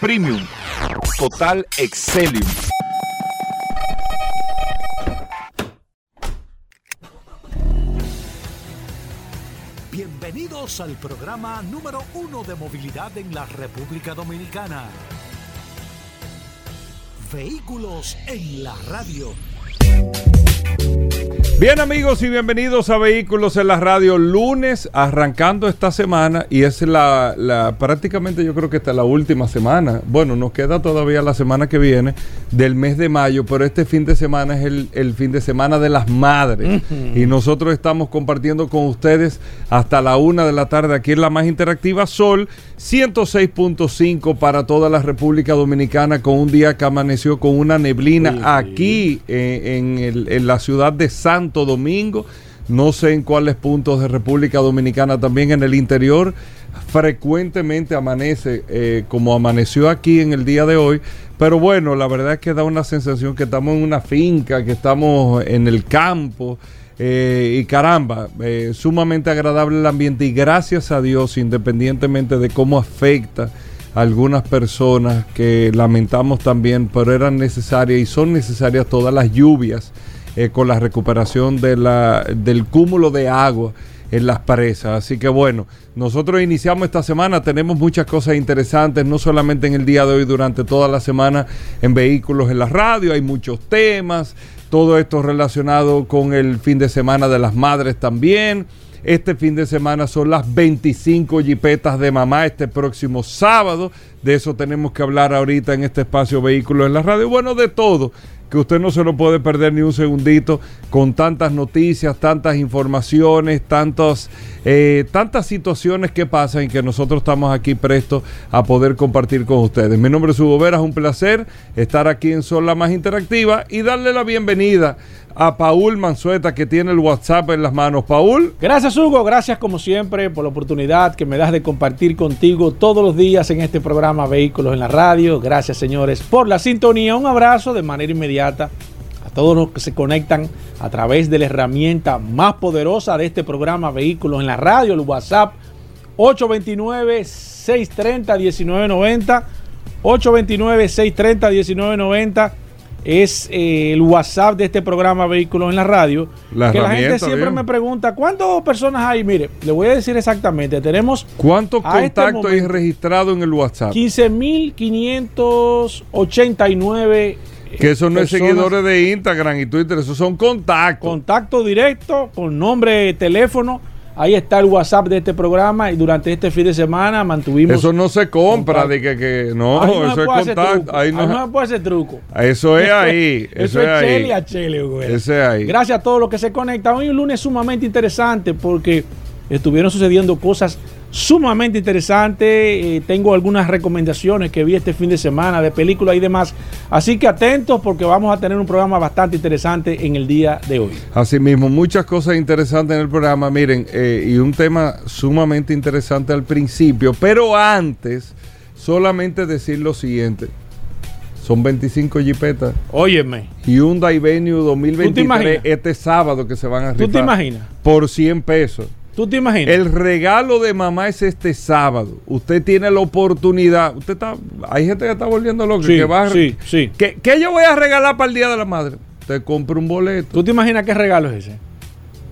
Premium Total Excelium. Bienvenidos al programa número uno de movilidad en la República Dominicana. Vehículos en la radio. Bien amigos y bienvenidos a Vehículos en la Radio, lunes arrancando esta semana y es la, la prácticamente yo creo que esta la última semana, bueno nos queda todavía la semana que viene del mes de mayo, pero este fin de semana es el, el fin de semana de las madres. Y nosotros estamos compartiendo con ustedes hasta la una de la tarde aquí en la más interactiva Sol 106.5 para toda la República Dominicana con un día que amaneció con una neblina aquí eh, en, el- en la ciudad de Santo Domingo. No sé en cuáles puntos de República Dominicana, también en el interior. Frecuentemente amanece eh, como amaneció aquí en el día de hoy. Pero bueno, la verdad es que da una sensación que estamos en una finca, que estamos en el campo. Eh, y caramba, eh, sumamente agradable el ambiente y gracias a Dios, independientemente de cómo afecta a algunas personas que lamentamos también, pero eran necesarias y son necesarias todas las lluvias eh, con la recuperación del cúmulo de agua en las presas. Así que bueno, nosotros iniciamos esta semana, tenemos muchas cosas interesantes, no solamente en el día de hoy, durante toda la semana en vehículos en la radio, hay muchos temas, todo esto relacionado con el fin de semana de las madres también. Este fin de semana son las 25 jipetas de mamá este próximo sábado. De eso tenemos que hablar ahorita en este espacio Vehículos en la Radio. Bueno, de todo, que usted no se lo puede perder ni un segundito con tantas noticias, tantas informaciones, tantos, eh, tantas situaciones que pasan y que nosotros estamos aquí prestos a poder compartir con ustedes. Mi nombre es Hugo Vera, es un placer estar aquí en Sol la más interactiva y darle la bienvenida a Paul Manzueta que tiene el WhatsApp en las manos. Paul. Gracias Hugo, gracias como siempre por la oportunidad que me das de compartir contigo todos los días en este programa Vehículos en la Radio. Gracias señores por la sintonía. Un abrazo de manera inmediata a todos los que se conectan a través de la herramienta más poderosa de este programa Vehículos en la Radio, el WhatsApp 829-630-1990. 829-630-1990 es eh, el WhatsApp de este programa Vehículos en la Radio. La que la gente siempre bien. me pregunta, ¿cuántas personas hay? Mire, le voy a decir exactamente, tenemos ¿Cuántos este contactos hay momento- registrados en el WhatsApp? 15.589 Que esos no es seguidores de Instagram y Twitter, esos son contactos. Contacto directo con nombre, teléfono. Ahí está el WhatsApp de este programa y durante este fin de semana mantuvimos... eso no se compra contacto. de que, que- no, Ahí no eso es contacto. truco. Ahí Ahí no, no se puede hacer truco. eso es ahí. Eso, Eso, es chele ahí. a chele, Vera. Ese es ahí. Gracias a todos los que se conectan. Hoy es un lunes sumamente interesante porque estuvieron sucediendo cosas sumamente interesantes. Eh, tengo algunas recomendaciones que vi este fin de semana de películas y demás. Así que atentos porque vamos a tener un programa bastante interesante en el día de hoy. Asimismo, muchas cosas interesantes en el programa, miren, eh, y un tema sumamente interesante al principio, pero antes, solamente decir lo siguiente. Son 25 jipetas. Óyeme, Hyundai Venue 2023 imaginas? este sábado que se van a ¿tú te rifar imaginas? por 100 pesos. ¿Tú te imaginas? El regalo de mamá es este sábado. Usted tiene la oportunidad. Usted está, hay gente que está volviendo loca. Sí, que va a- sí, sí. ¿Qué, qué yo voy a regalar para el Día de la Madre? Te compro un boleto. ¿Tú te imaginas qué regalo es ese?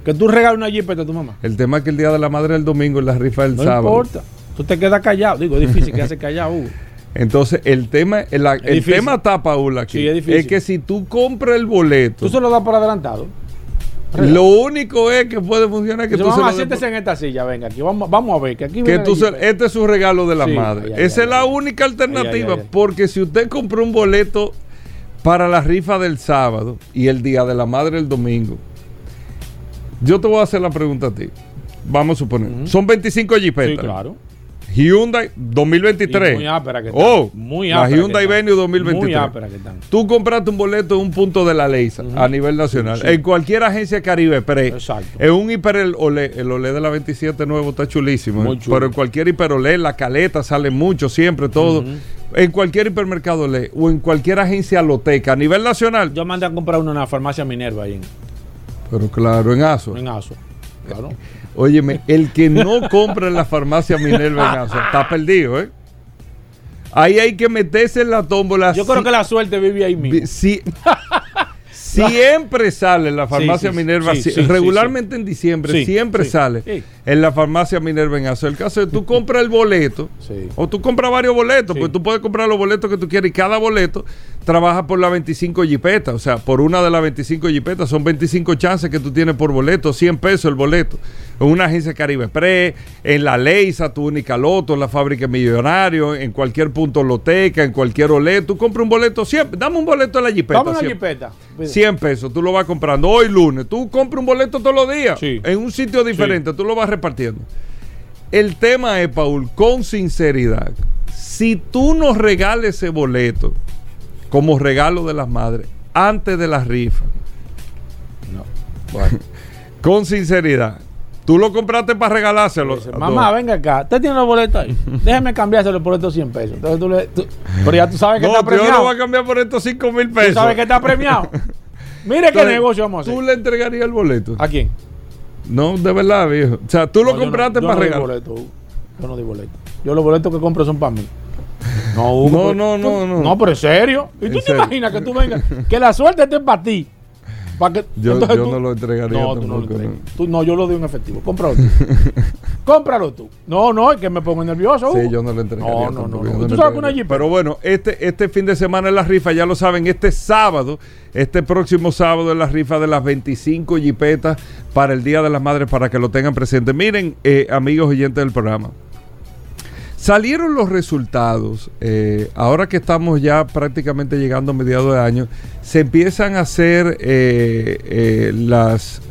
Que tú regales una jipeta a tu mamá. El tema es que el Día de la Madre es el domingo y la rifa es el No sábado. importa. Tú te quedas callado. Digo, es difícil quedarse callado, Hugo. Entonces, el tema, el, tema está, Paul, aquí. Sí, es difícil. que si tú compras el boleto, Tú se lo das por adelantado. Lo único es que puede funcionar que Dice, tú se mamá, lo siéntese por- en esta silla, venga, aquí vamos, vamos a ver, que aquí que tú se- este es su regalo de la Sí, madre. Esa es la única alternativa. Porque si usted compró un boleto para la rifa del sábado y el día de la madre el domingo, yo te voy a hacer la pregunta a ti. Vamos a suponer. Son 25 jipetas. Sí, claro. Hyundai 2023. Y muy ápera que están. Oh, Muy la ápera que Hyundai están. Venue 2023. Muy ápera que están. Tú compraste un boleto en un punto de la ley a nivel nacional. Sí. En cualquier agencia Caribe Pre. Exacto. En un hiper el olé, el olé de la 27 nuevo está chulísimo. Muy ¿eh? chulo. Pero en cualquier hiperolé, la caleta sale mucho, siempre, todo. En cualquier hipermercado olé o en cualquier agencia loteca a nivel nacional. Yo mandé a comprar uno en la farmacia Minerva ahí en, Pero claro, en ASO. en Aso. Claro. Óyeme, el que no compra en la farmacia Minerva ASO está perdido, ¿eh? Ahí hay que meterse en la tómbola. Yo creo que la suerte vive ahí mismo. si- siempre sale en la farmacia Sí, sí, Minerva, sí, regularmente en diciembre, siempre sale. En la farmacia Minerva en. El caso tú compras el boleto Sí. o tú compras varios boletos, Sí. pues tú puedes comprar los boletos que tú quieras y cada boleto trabaja por la 25 jipetas, o sea, por una de las 25 jipetas, son 25 chances que tú tienes por boleto, 100 pesos el boleto. En una agencia Caribe Pre, en la Leisa, tu única loto, en la fábrica Millonario, en cualquier punto loteca, en cualquier olé, tú compras un boleto siempre, dame un boleto en la jipeta. Dame una jipeta. 100 pesos, tú lo vas comprando hoy lunes, tú compras un boleto todos los días Sí. en un sitio diferente, tú lo vas repartiendo. El tema es, Paul, con sinceridad, si tú nos regales ese boleto como regalo de las madres antes de la rifa, No. Bueno. con sinceridad, tú lo compraste para regalárselo. Dice, Mamá, venga acá. Usted tiene los boletos ahí. Déjeme cambiárselo por estos 100 pesos. Entonces tú le. tú- pero ya tú sabes que No, está yo lo premiado. voy a cambiar por estos 5 mil Tú pesos. sabes que está premiado. Mire qué negocio vamos a ¿Tú hacer. le entregarías el boleto? ¿A quién? No, de verdad, viejo. O sea, tú lo No, yo no- compraste yo para no regalar. boleto. Yo no doy boleto. Yo los boletos que compro son para mí. No, Hugo, No, pero- no, no, tú- no. No, pero en serio. ¿Y tú te serio. imaginas que tú vengas? Que la suerte esté para ti. Pa' que- Yo- entonces yo tú- no lo entregaría No, tú no lo entregas. no. Tú- no, yo lo doy en efectivo. Cómpralo tú. Cómpralo tú. No, no, es que me pongo nervioso. Hugo. Sí, yo no le entregaría. No, no, tampoco, no, no. Tú sabes una Pero bueno, este, este fin de semana en la rifa, ya lo saben, este sábado, este próximo sábado en la rifa de las 25 jipetas para el Día de las Madres, para que lo tengan presente. Miren, eh, amigos oyentes del programa. Salieron los resultados, eh, ahora que estamos ya prácticamente llegando a mediados de año, se empiezan a hacer eh, eh, las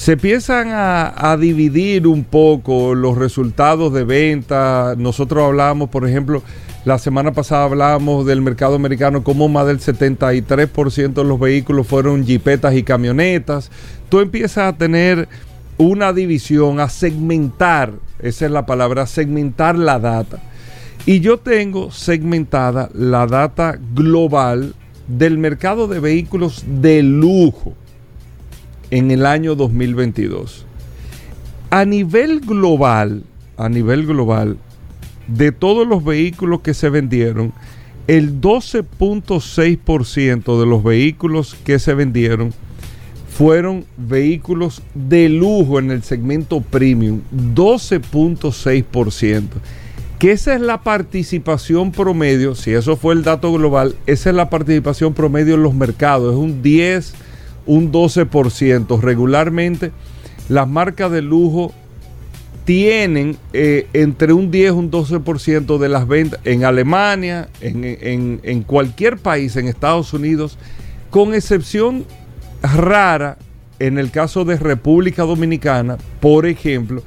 se empiezan a, dividir un poco los resultados de venta. Nosotros hablamos, por ejemplo, la semana pasada hablábamos del mercado americano, como más del 73% de los vehículos fueron jipetas y camionetas. Tú empiezas a tener una división, a segmentar, esa es la palabra, segmentar la data. Y yo tengo segmentada la data global del mercado de vehículos de lujo en el año 2022. A nivel global, a nivel global, de todos los vehículos que se vendieron, el 12.6% de los vehículos que se vendieron fueron vehículos de lujo en el segmento premium, 12.6%. Que esa es la participación promedio, si eso fue el dato global, esa es la participación promedio en los mercados, es un 10, un 12%. Regularmente las marcas de lujo tienen eh, entre un 10 y un 12% de las ventas en Alemania, en, en- en cualquier país, en Estados Unidos, con excepción rara en el caso de República Dominicana, por ejemplo,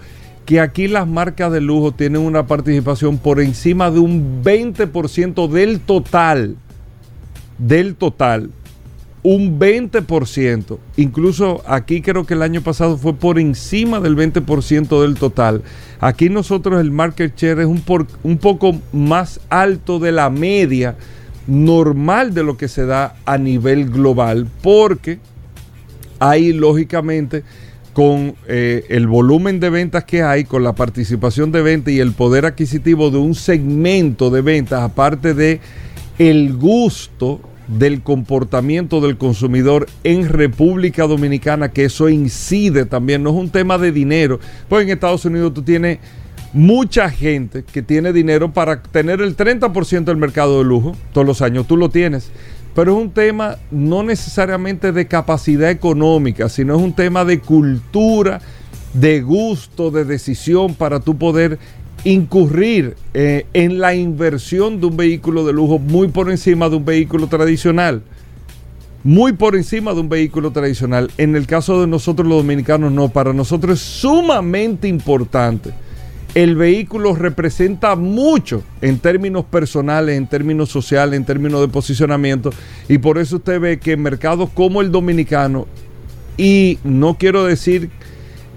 que aquí las marcas de lujo tienen una participación por encima de un 20% del total, del total un 20%. Incluso aquí creo que el año pasado fue por encima del 20% del total. Aquí nosotros el market share es un, por- un poco más alto de la media normal de lo que se da a nivel global, porque ahí lógicamente con eh, el volumen de ventas que hay, con la participación de ventas y el poder adquisitivo de un segmento de ventas, aparte de el gusto del comportamiento del consumidor en República Dominicana, que eso incide también, no es un tema de dinero, pues en Estados Unidos tú tienes mucha gente que tiene dinero para tener el 30% del mercado de lujo, todos los años tú lo tienes, pero es un tema no necesariamente de capacidad económica, sino es un tema de cultura, de gusto, de decisión para tú poder incurrir eh, en la inversión de un vehículo de lujo muy por encima de un vehículo tradicional. Muy por encima de un vehículo tradicional. En el caso de nosotros los dominicanos no, para nosotros es sumamente importante. El vehículo representa mucho en términos personales, en términos sociales, en términos de posicionamiento. Y por eso usted ve que en mercados como el dominicano, y no quiero decir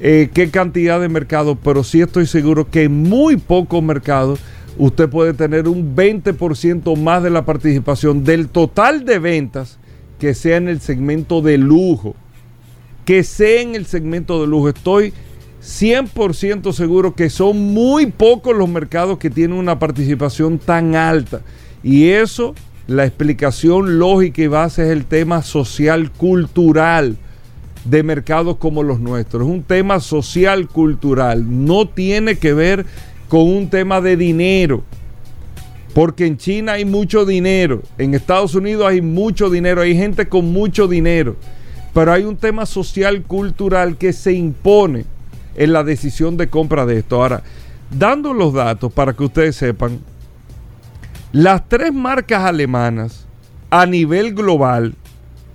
eh, qué cantidad de mercados, pero sí estoy seguro que en muy pocos mercados usted puede tener un 20% más de la participación del total de ventas que sea en el segmento de lujo. Que sea en el segmento de lujo. Estoy 100% seguro que son muy pocos los mercados que tienen una participación tan alta. Y eso, la explicación lógica y base es el tema social cultural de mercados como los nuestros. Es un tema social cultural. No tiene que ver con un tema de dinero. Porque en China hay mucho dinero, en Estados Unidos hay mucho dinero, hay gente con mucho dinero. Pero hay un tema social cultural que se impone en la decisión de compra de esto. Ahora, dando los datos para que ustedes sepan, las tres marcas alemanas a nivel global,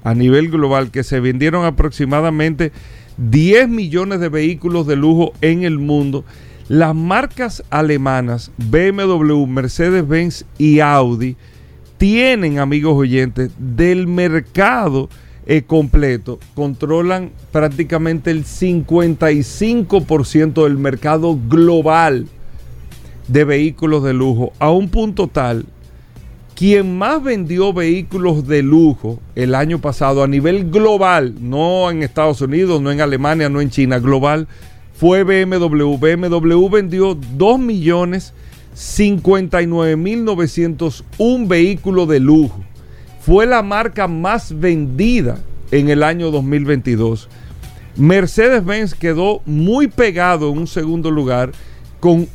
a nivel global, que se vendieron aproximadamente 10 millones de vehículos de lujo en el mundo, las marcas alemanas BMW, Mercedes-Benz y Audi tienen, amigos oyentes, del mercado eh, completo, controlan prácticamente el 55% del mercado global de vehículos de lujo, a un punto tal, quien más vendió vehículos de lujo el año pasado a nivel global, no en Estados Unidos, no en Alemania, no en China, global, fue BMW. BMW vendió 2 millones 59 mil 901 vehículos de lujo fue la marca más vendida en el año 2022. Mercedes-Benz quedó muy pegado en un segundo lugar con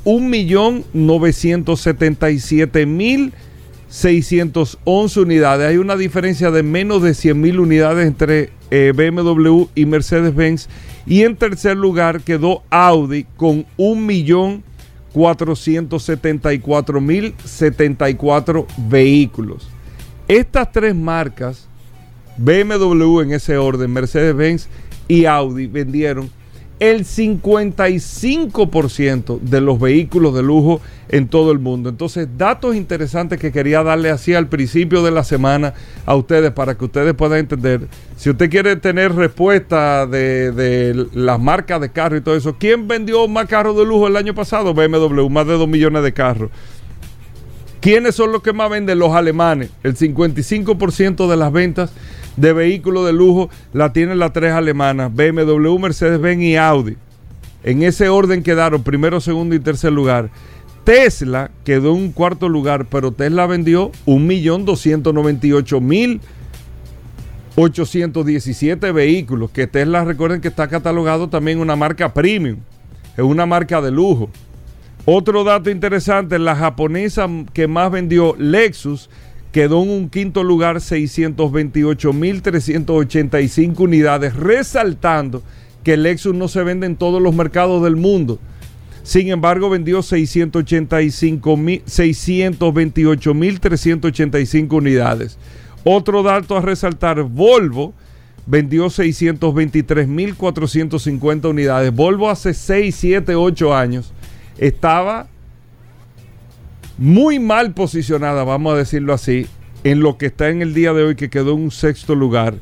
1.977.611 unidades. Hay una diferencia de menos de 100.000 unidades entre eh, BMW y Mercedes-Benz. Y en tercer lugar quedó Audi con 1.474.074 vehículos. Estas tres marcas, BMW en ese orden, Mercedes-Benz y Audi, vendieron el 55% de los vehículos de lujo en todo el mundo. Entonces, datos interesantes que quería darle así al principio de la semana a ustedes para que ustedes puedan entender. Si usted quiere tener respuesta de, de las marcas de carro y todo eso, ¿quién vendió más carros de lujo el año pasado? BMW, más de 2 millones de carros. ¿Quiénes son los que más venden? Los alemanes. El 55% de las ventas de vehículos de lujo la tienen las tres alemanas, BMW, Mercedes-Benz y Audi. En ese orden quedaron primero, segundo y tercer lugar. Tesla quedó en un cuarto lugar, pero Tesla vendió 1.298.817 vehículos. Que Tesla, recuerden que está catalogado también una marca premium, es una marca de lujo. Otro dato interesante, la japonesa que más vendió Lexus quedó en un quinto lugar 628.385 unidades, resaltando que Lexus no se vende en todos los mercados del mundo. Sin embargo, vendió 628.385 unidades. Otro dato a resaltar, Volvo vendió 623.450 unidades. Volvo hace 6, 7, 8 años estaba muy mal posicionada, vamos a decirlo así, en lo que está en el día de hoy, que quedó en un sexto lugar.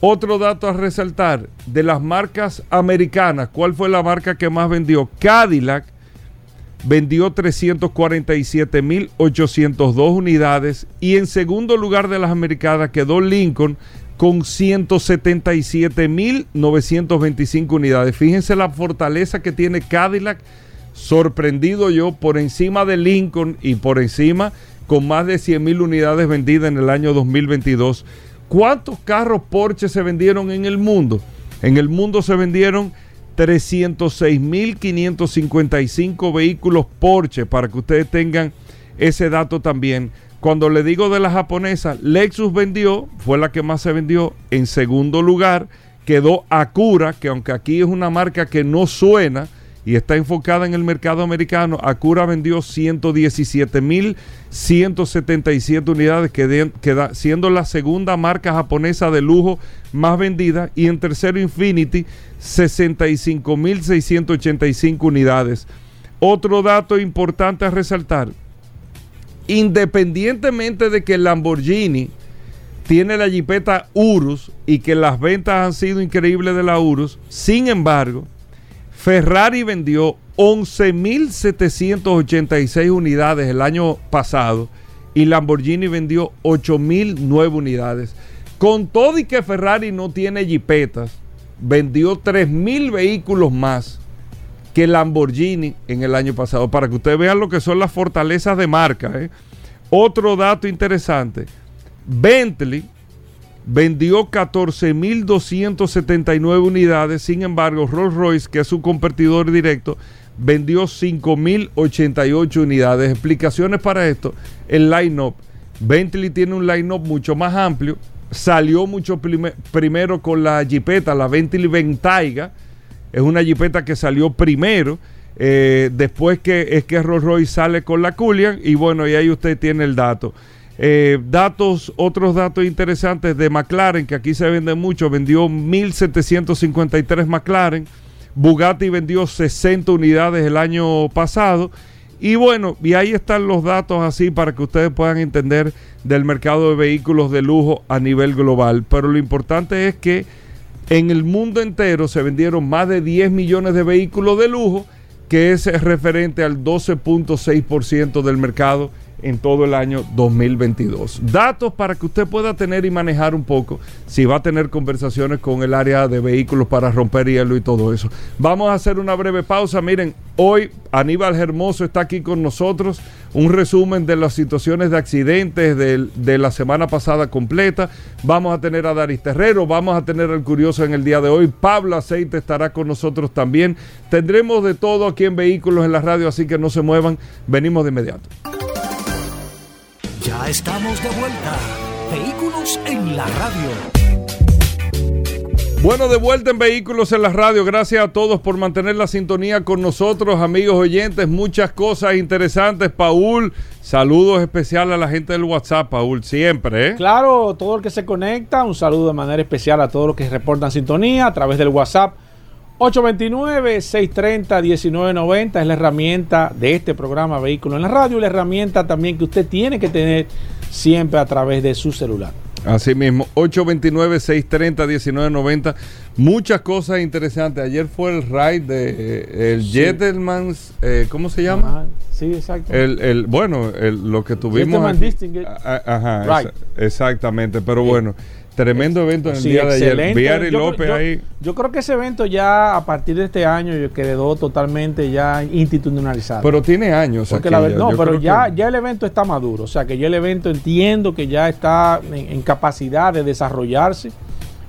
Otro dato a resaltar, de las marcas americanas, ¿cuál fue la marca que más vendió? Cadillac vendió 347.802 unidades y en segundo lugar de las americanas quedó Lincoln con 177.925 unidades. Fíjense la fortaleza que tiene Cadillac sorprendido yo por encima de Lincoln y por encima con más de 100 mil unidades vendidas en el año 2022. ¿Cuántos carros Porsche se vendieron en el mundo? En el mundo se vendieron 306.555 vehículos Porsche, para que ustedes tengan ese dato también. Cuando le digo de la japonesa, Lexus vendió, fue la que más se vendió. En segundo lugar quedó Acura, que aunque aquí es una marca que no suena, y está enfocada en el mercado americano, Acura vendió 117.177 unidades, queda, siendo la segunda marca japonesa de lujo más vendida, y en tercero Infinity, 65.685 unidades. Otro dato importante a resaltar, independientemente de que el Lamborghini tiene la jipeta Urus y que las ventas han sido increíbles de la Urus, sin embargo, Ferrari vendió 11.786 unidades el año pasado y Lamborghini vendió 8.009 unidades. Con todo y que Ferrari no tiene jipetas, vendió 3.000 vehículos más que Lamborghini en el año pasado, para que ustedes vean lo que son las fortalezas de marca. ¿eh? Otro dato interesante, Bentley vendió 14.279 unidades, sin embargo Rolls Royce, que es su competidor directo, vendió 5.088 unidades. Explicaciones para esto, el line-up. Bentley tiene un line-up mucho más amplio, salió mucho primero con la jipeta, la Bentley Bentayga, es una jipeta que salió primero, eh, después que es que Rolls Royce sale con la Cullinan y bueno, y ahí usted tiene el dato. Eh, datos, otros datos interesantes de McLaren, que aquí se vende mucho, vendió 1.753 McLaren, Bugatti vendió 60 unidades el año pasado. Y bueno, y ahí están los datos así para que ustedes puedan entender del mercado de vehículos de lujo a nivel global. Pero lo importante es que en el mundo entero se vendieron más de 10 millones de vehículos de lujo, que es referente al 12.6% del mercado en todo el año 2022. Datos para que usted pueda tener y manejar un poco si va a tener conversaciones con el área de vehículos para romper hielo y todo eso. Vamos a hacer una breve pausa. Miren, hoy Aníbal Hermoso está aquí con nosotros. Un resumen de las situaciones de accidentes de, de la semana pasada completa. Vamos a tener a Daris Terrero, vamos a tener al curioso en el día de hoy. Pablo Aceite estará con nosotros también. Tendremos de todo aquí en Vehículos en la Radio, así que no se muevan. Venimos de inmediato. Ya estamos de vuelta. Vehículos en la radio. Bueno, de vuelta en Vehículos en la Radio. Gracias a todos por mantener la sintonía con nosotros, amigos oyentes. Muchas cosas interesantes. Paul, saludos especiales a la gente del WhatsApp, Paul, siempre. ¿eh? Claro, todo el que se conecta, un saludo de manera especial a todos los que reportan sintonía a través del WhatsApp 829-630-1990 es la herramienta de este programa Vehículo en la Radio y la herramienta también que usted tiene que tener siempre a través de su celular. Así mismo, 829-630-1990. Muchas cosas interesantes. Ayer fue el ride de eh, el sí. eh, ¿cómo se llama? sí, exacto. El, el, bueno, el, lo que tuvimos. Aquí, ajá, right. exactamente, pero bueno. Tremendo evento en el sí, día de ayer. Viari yo, López yo, ahí. Yo creo que ese evento ya a partir de este año quedó totalmente ya institucionalizado. Pero tiene años. Porque la, no, Yo pero ya, que- ya el evento está maduro. O sea que ya el evento entiendo que ya está en, en capacidad de desarrollarse.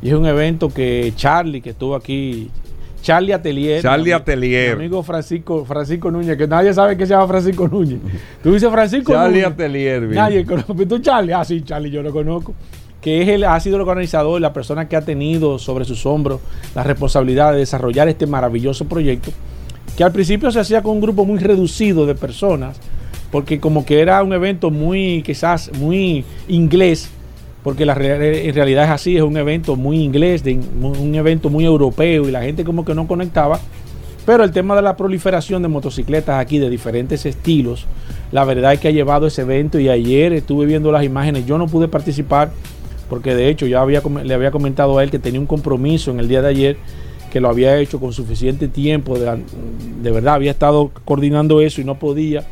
Y es un evento que Charlie, que estuvo aquí, Charlie Atelier. Charlie mi- Atelier. Mi amigo Francisco, Francisco Núñez, que nadie sabe que se llama Francisco Núñez. Tú dices Francisco Charlie Núñez. Atelier. bien. Nadie conoce. ¿Tú Charlie? Ah, sí, Charlie, yo lo conozco. Que es el, ha sido el organizador, la persona que ha tenido sobre sus hombros la responsabilidad de desarrollar este maravilloso proyecto. Que al principio se hacía con un grupo muy reducido de personas, porque como que era un evento muy, quizás, muy inglés, porque la, en realidad es así, es un evento muy inglés, de, un evento muy europeo, y la gente como que no conectaba. Pero el tema de la proliferación de motocicletas aquí de diferentes estilos, la verdad es que ha llevado ese evento y ayer estuve viendo las imágenes, yo no pude participar porque de hecho ya le había comentado a él que tenía un compromiso en el día de ayer, que lo había hecho con suficiente tiempo, de, de verdad había estado coordinando eso y no podía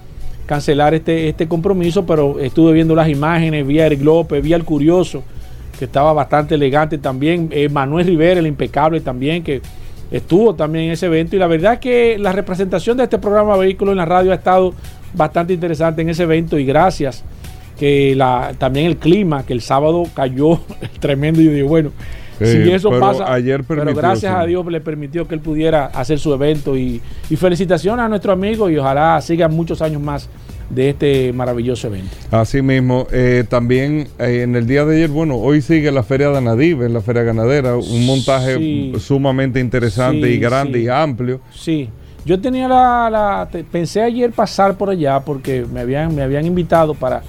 cancelar este, este compromiso, pero estuve viendo las imágenes, vi a Eric López, vi al Curioso, que estaba bastante elegante también, eh, Manuel Rivera, el impecable también, que estuvo también en ese evento y la verdad es que la representación de este programa Vehículos en la Radio ha estado bastante interesante en ese evento y gracias que la, también el clima, que el sábado cayó tremendo y yo digo, bueno, Sí, si eso pasa, ayer pero gracias sí. a Dios le permitió que él pudiera hacer su evento y, y felicitaciones a nuestro amigo y ojalá sigan muchos años más de este maravilloso evento. Así mismo, eh, también eh, en el día de ayer, bueno, hoy sigue la Feria de Anadive, en la Feria Ganadera, un montaje Sí. sumamente interesante Sí, y grande sí. y amplio. Sí, yo tenía la, la- pensé ayer pasar por allá porque me habían, me habían invitado para,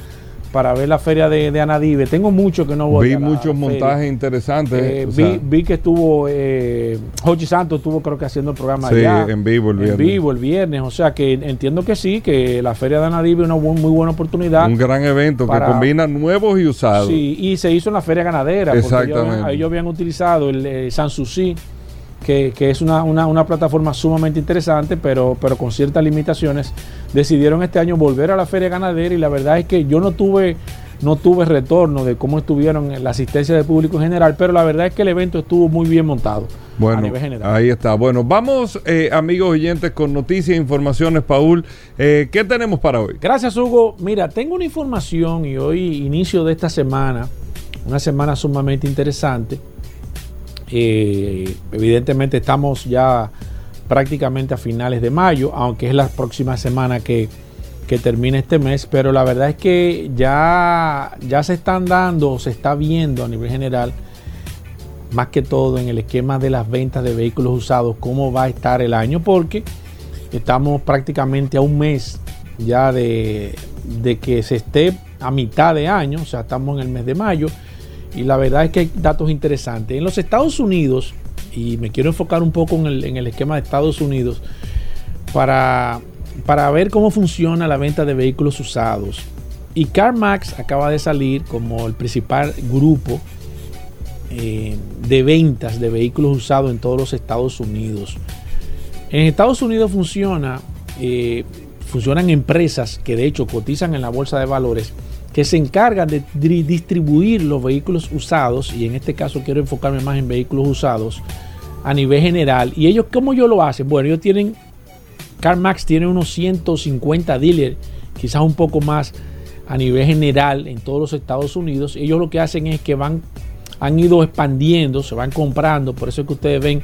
para ver la feria de, de Anadive. Tengo mucho que no voy Vi a muchos feria. montajes interesantes. Eh, vi, sea, vi que estuvo eh, Jochi Santos estuvo creo que haciendo el programa Sí, allá en vivo el en viernes. vivo el viernes o sea que entiendo que sí que la feria de Anadive es una muy buena oportunidad un gran evento para- que combina nuevos y usados. Sí, y se hizo en la feria ganadera. Porque ellos habían, Exactamente. ellos habían utilizado el eh, Sanssouci, que, que es una, una- una plataforma sumamente interesante, pero, pero con ciertas limitaciones. Decidieron este año volver a la feria ganadera y la verdad es que yo no tuve no tuve retorno de cómo estuvieron la asistencia del público en general, pero la verdad es que el evento estuvo muy bien montado. Bueno, a nivel general. ahí está. Bueno, vamos, eh, amigos oyentes, con noticias e informaciones, Paul. Eh, ¿Qué tenemos para hoy? Gracias, Hugo. Mira, tengo una información y hoy, inicio de esta semana, una semana sumamente interesante. Evidentemente estamos ya prácticamente a finales de mayo, aunque es la próxima semana que que termine este mes, pero la verdad es que ya, ya se están dando, se está viendo a nivel general, más que todo en el esquema de las ventas de vehículos usados, cómo va a estar el año, porque estamos prácticamente a un mes ya de, de que se esté a mitad de año, o sea, estamos en el mes de mayo, y la verdad es que hay datos interesantes. En los Estados Unidos, y me quiero enfocar un poco en el, en el esquema de Estados Unidos, para para ver cómo funciona la venta de vehículos usados. Y CarMax acaba de salir como el principal grupo eh, de ventas de vehículos usados en todos los Estados Unidos. En Estados Unidos funciona, eh, funcionan empresas que de hecho cotizan en la bolsa de valores que se encargan de distribuir los vehículos usados, y en este caso quiero enfocarme más en vehículos usados a nivel general. ¿Y ellos cómo ellos lo hacen? Bueno, ellos tienen CarMax tiene unos 150 dealers, quizás un poco más a nivel general en todos los Estados Unidos. Ellos lo que hacen es que van, han ido expandiendo, se van comprando. Por eso es que ustedes ven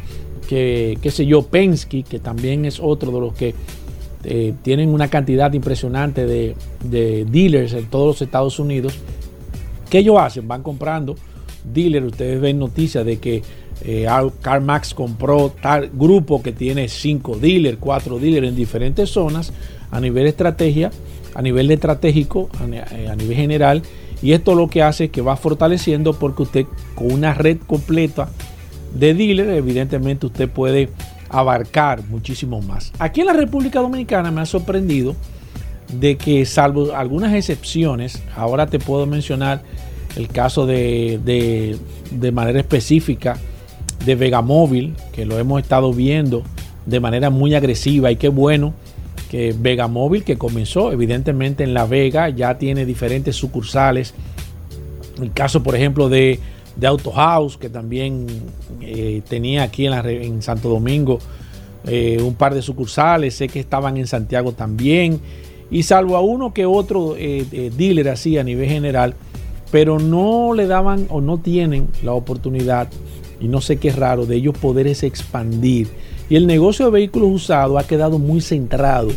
que, qué sé yo, Penske, que también es otro de los que eh, tienen una cantidad impresionante de, de, dealers en todos los Estados Unidos. ¿Qué ellos hacen? Van comprando dealers. Ustedes ven noticias de que eh, CarMax compró tal grupo que tiene cinco dealers, cuatro dealers en diferentes zonas a nivel estrategia, a nivel estratégico, a, nivel general. Y esto lo que hace es que va fortaleciendo porque usted con una red completa de dealers, evidentemente usted puede abarcar muchísimo más. Aquí en la República Dominicana me ha sorprendido de que salvo algunas excepciones, ahora te puedo mencionar el caso de, de, de manera específica de Vegamóvil, que lo hemos estado viendo de manera muy agresiva y qué bueno que Vegamóvil, que comenzó evidentemente en La Vega, ya tiene diferentes sucursales. El caso, por ejemplo, de, de Auto House, que también eh, tenía aquí en, Santo Domingo eh, un par de sucursales, sé que estaban en Santiago también, y salvo a uno que otro eh, dealer así a nivel general, pero no le daban o no tienen la oportunidad y no sé qué raro, de ellos poderse expandir. Y el negocio de vehículos usados ha quedado muy centrado.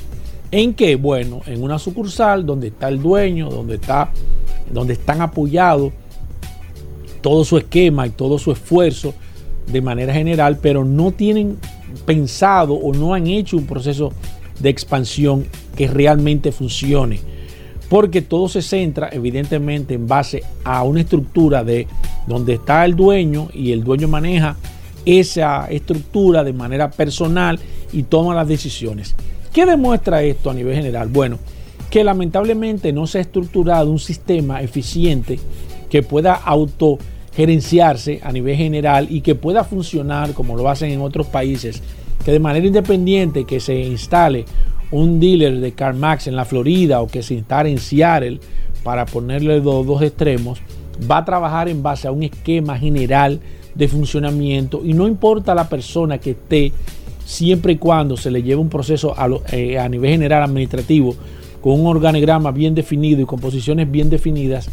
¿En qué? Bueno, en una sucursal donde está el dueño, donde, está, donde están apoyados todo su esquema y todo su esfuerzo de manera general, pero no tienen pensado o no han hecho un proceso de expansión que realmente funcione porque todo se centra evidentemente en base a una estructura de donde está el dueño y el dueño maneja esa estructura de manera personal y toma las decisiones. ¿Qué demuestra esto a nivel general? Bueno, que lamentablemente no se ha estructurado un sistema eficiente que pueda autogerenciarse a nivel general y que pueda funcionar como lo hacen en otros países, que de manera independiente que se instale un dealer de CarMax en la Florida o que se instale en Seattle, para ponerle los dos extremos, va a trabajar en base a un esquema general de funcionamiento y no importa la persona que esté, siempre y cuando se le lleve un proceso a, eh, a nivel general administrativo con un organigrama bien definido y con posiciones bien definidas,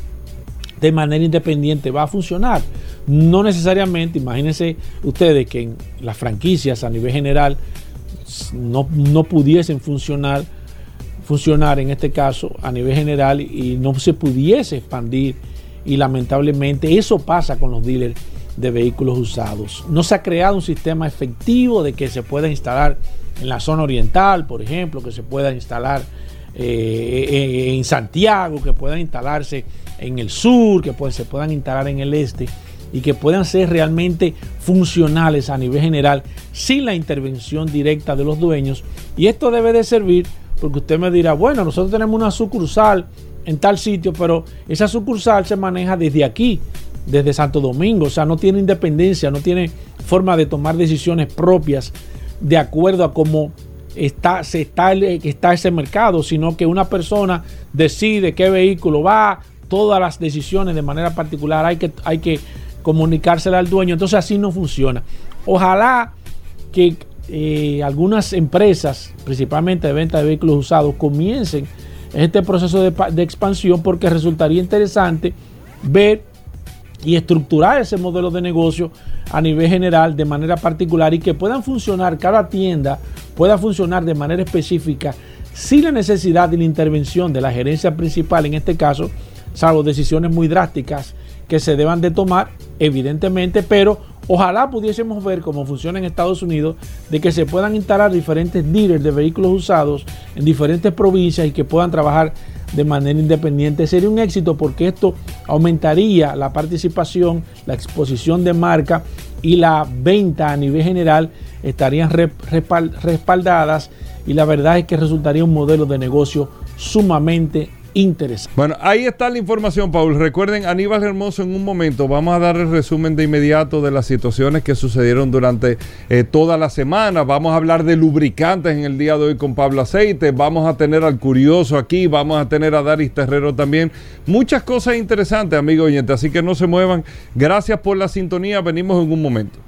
de manera independiente va a funcionar. No necesariamente, imagínense ustedes que en las franquicias a nivel general no, no pudiesen funcionar, funcionar en este caso a nivel general y no se pudiese expandir. Y lamentablemente eso pasa con los dealers de vehículos usados. No se ha creado un sistema efectivo de que se pueda instalar en la zona oriental, por ejemplo, que se pueda instalar eh, en Santiago, que puedan instalarse en el sur, que se puedan instalar en el este y que puedan ser realmente funcionales a nivel general sin la intervención directa de los dueños. Y esto debe de servir porque usted me dirá, bueno, nosotros tenemos una sucursal en tal sitio, pero esa sucursal se maneja desde aquí, desde Santo Domingo, o sea, no tiene independencia, no tiene forma de tomar decisiones propias de acuerdo a cómo está, se está, está ese mercado, sino que una persona decide qué vehículo va, todas las decisiones de manera particular, hay que, hay que comunicársela al dueño. Entonces así no funciona. Ojalá que eh, algunas empresas, principalmente de venta de vehículos usados, comiencen este proceso de, de expansión porque resultaría interesante ver y estructurar ese modelo de negocio a nivel general de manera particular y que puedan funcionar cada tienda pueda funcionar de manera específica sin la necesidad de la intervención de la gerencia principal en este caso salvo decisiones muy drásticas que se deban de tomar evidentemente pero ojalá pudiésemos ver cómo funciona en Estados Unidos de que se puedan instalar diferentes dealers de vehículos usados en diferentes provincias y que puedan trabajar de manera independiente. Sería un éxito porque esto aumentaría la participación, la exposición de marca y la venta a nivel general estarían respaldadas y la verdad es que resultaría un modelo de negocio sumamente interesante. Bueno, ahí está la información, Paul. Recuerden, Aníbal Hermoso, en un momento vamos a dar el resumen de inmediato de las situaciones que sucedieron durante eh, toda la semana. Vamos a hablar de lubricantes en el día de hoy con Pablo Aceite. Vamos a tener al Curioso aquí. Vamos a tener a Daris Terrero también. Muchas cosas interesantes, amigos oyentes. Así que no se muevan. Gracias por la sintonía. Venimos en un momento.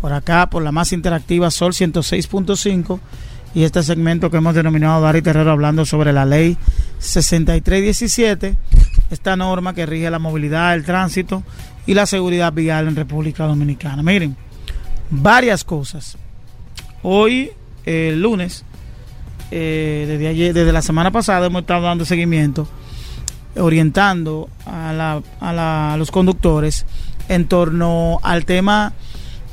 por acá, por la más interactiva Sol 106.5 y este segmento que hemos denominado Dari Terrero hablando sobre la ley 6317, esta norma que rige la movilidad, el tránsito y la seguridad vial en República Dominicana. Miren, varias cosas. Hoy, el lunes, eh, desde, la semana pasada hemos estado dando seguimiento, orientando a los conductores en torno al tema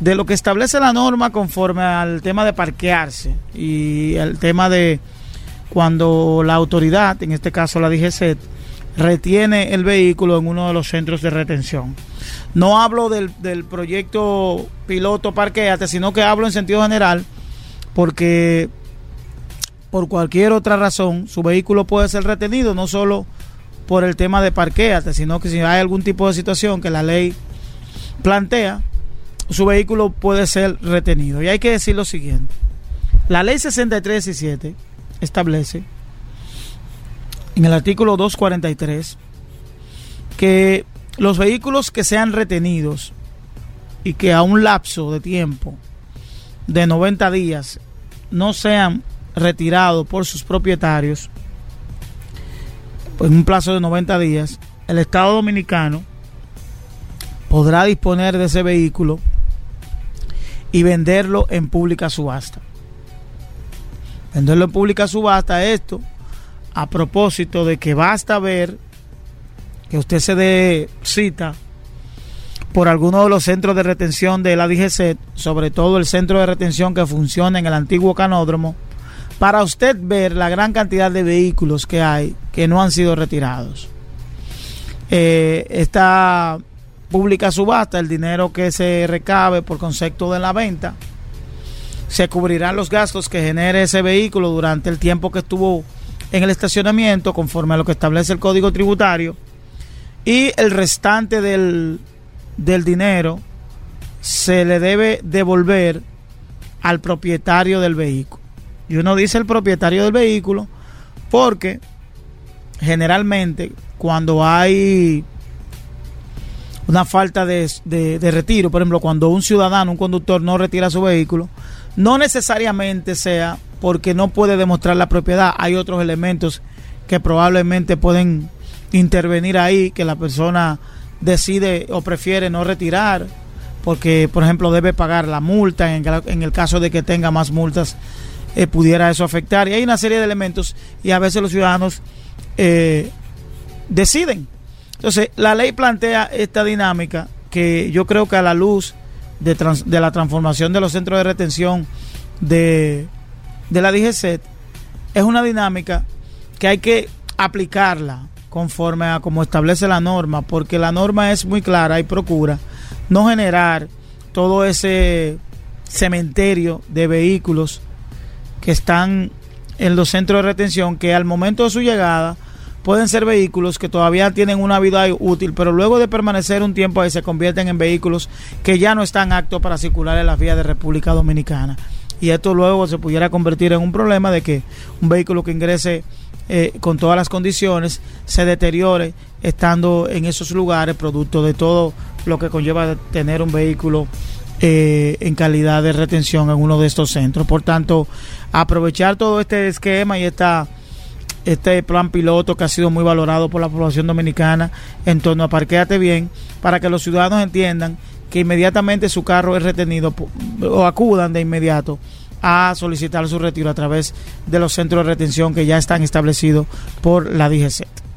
de lo que establece la norma conforme al tema de parquearse y el tema de cuando la autoridad, en este caso la DGC, retiene el vehículo en uno de los centros de retención. No hablo del, del proyecto piloto parqueate, sino que hablo en sentido general porque por cualquier otra razón su vehículo puede ser retenido, no solo por el tema de parqueate, sino que si hay algún tipo de situación que la ley plantea, su vehículo puede ser retenido. Y hay que decir lo siguiente. La ley 6317 establece en el artículo 243 que los vehículos que sean retenidos y que a un lapso de tiempo de 90 días no sean retirados por sus propietarios, pues en un plazo de 90 días, el Estado Dominicano podrá disponer de ese vehículo y venderlo en pública subasta. Venderlo en pública subasta, esto a propósito de que basta ver que usted se dé cita por alguno de los centros de retención de la DGC, sobre todo el centro de retención que funciona en el antiguo canódromo, para usted ver la gran cantidad de vehículos que hay que no han sido retirados. Eh, esta pública subasta, el dinero que se recabe por concepto de la venta, se cubrirán los gastos que genere ese vehículo durante el tiempo que estuvo en el estacionamiento, conforme a lo que establece el código tributario, y el restante del, del dinero se le debe devolver al propietario del vehículo. Y uno dice el propietario del vehículo porque generalmente cuando hay una falta de, de, retiro, por ejemplo, cuando un ciudadano, un conductor no retira su vehículo, no necesariamente sea porque no puede demostrar la propiedad, hay otros elementos que probablemente pueden intervenir ahí, que la persona decide o prefiere no retirar, porque por ejemplo debe pagar la multa, en, el caso de que tenga más multas, eh, pudiera eso afectar. Y hay una serie de elementos y a veces los ciudadanos eh, deciden entonces, la ley plantea esta dinámica que yo creo que a la luz de, la transformación de los centros de retención de, de la DGCET, es una dinámica que hay que aplicarla conforme a como establece la norma, porque la norma es muy clara y procura no generar todo ese cementerio de vehículos que están en los centros de retención que al momento de su llegada pueden ser vehículos que todavía tienen una vida útil, pero luego de permanecer un tiempo ahí se convierten en vehículos que ya no están aptos para circular en las vías de República Dominicana. Y esto luego se pudiera convertir en un problema de que un vehículo que ingrese eh, con todas las condiciones se deteriore estando en esos lugares, producto de todo lo que conlleva tener un vehículo eh, en calidad de retención en uno de estos centros. Por tanto, aprovechar todo este esquema y esta este plan piloto que ha sido muy valorado por la población dominicana en torno a Parquéate Bien, para que los ciudadanos entiendan que inmediatamente su carro es retenido o acudan de inmediato a solicitar su retiro a través de los centros de retención que ya están establecidos por la DGC.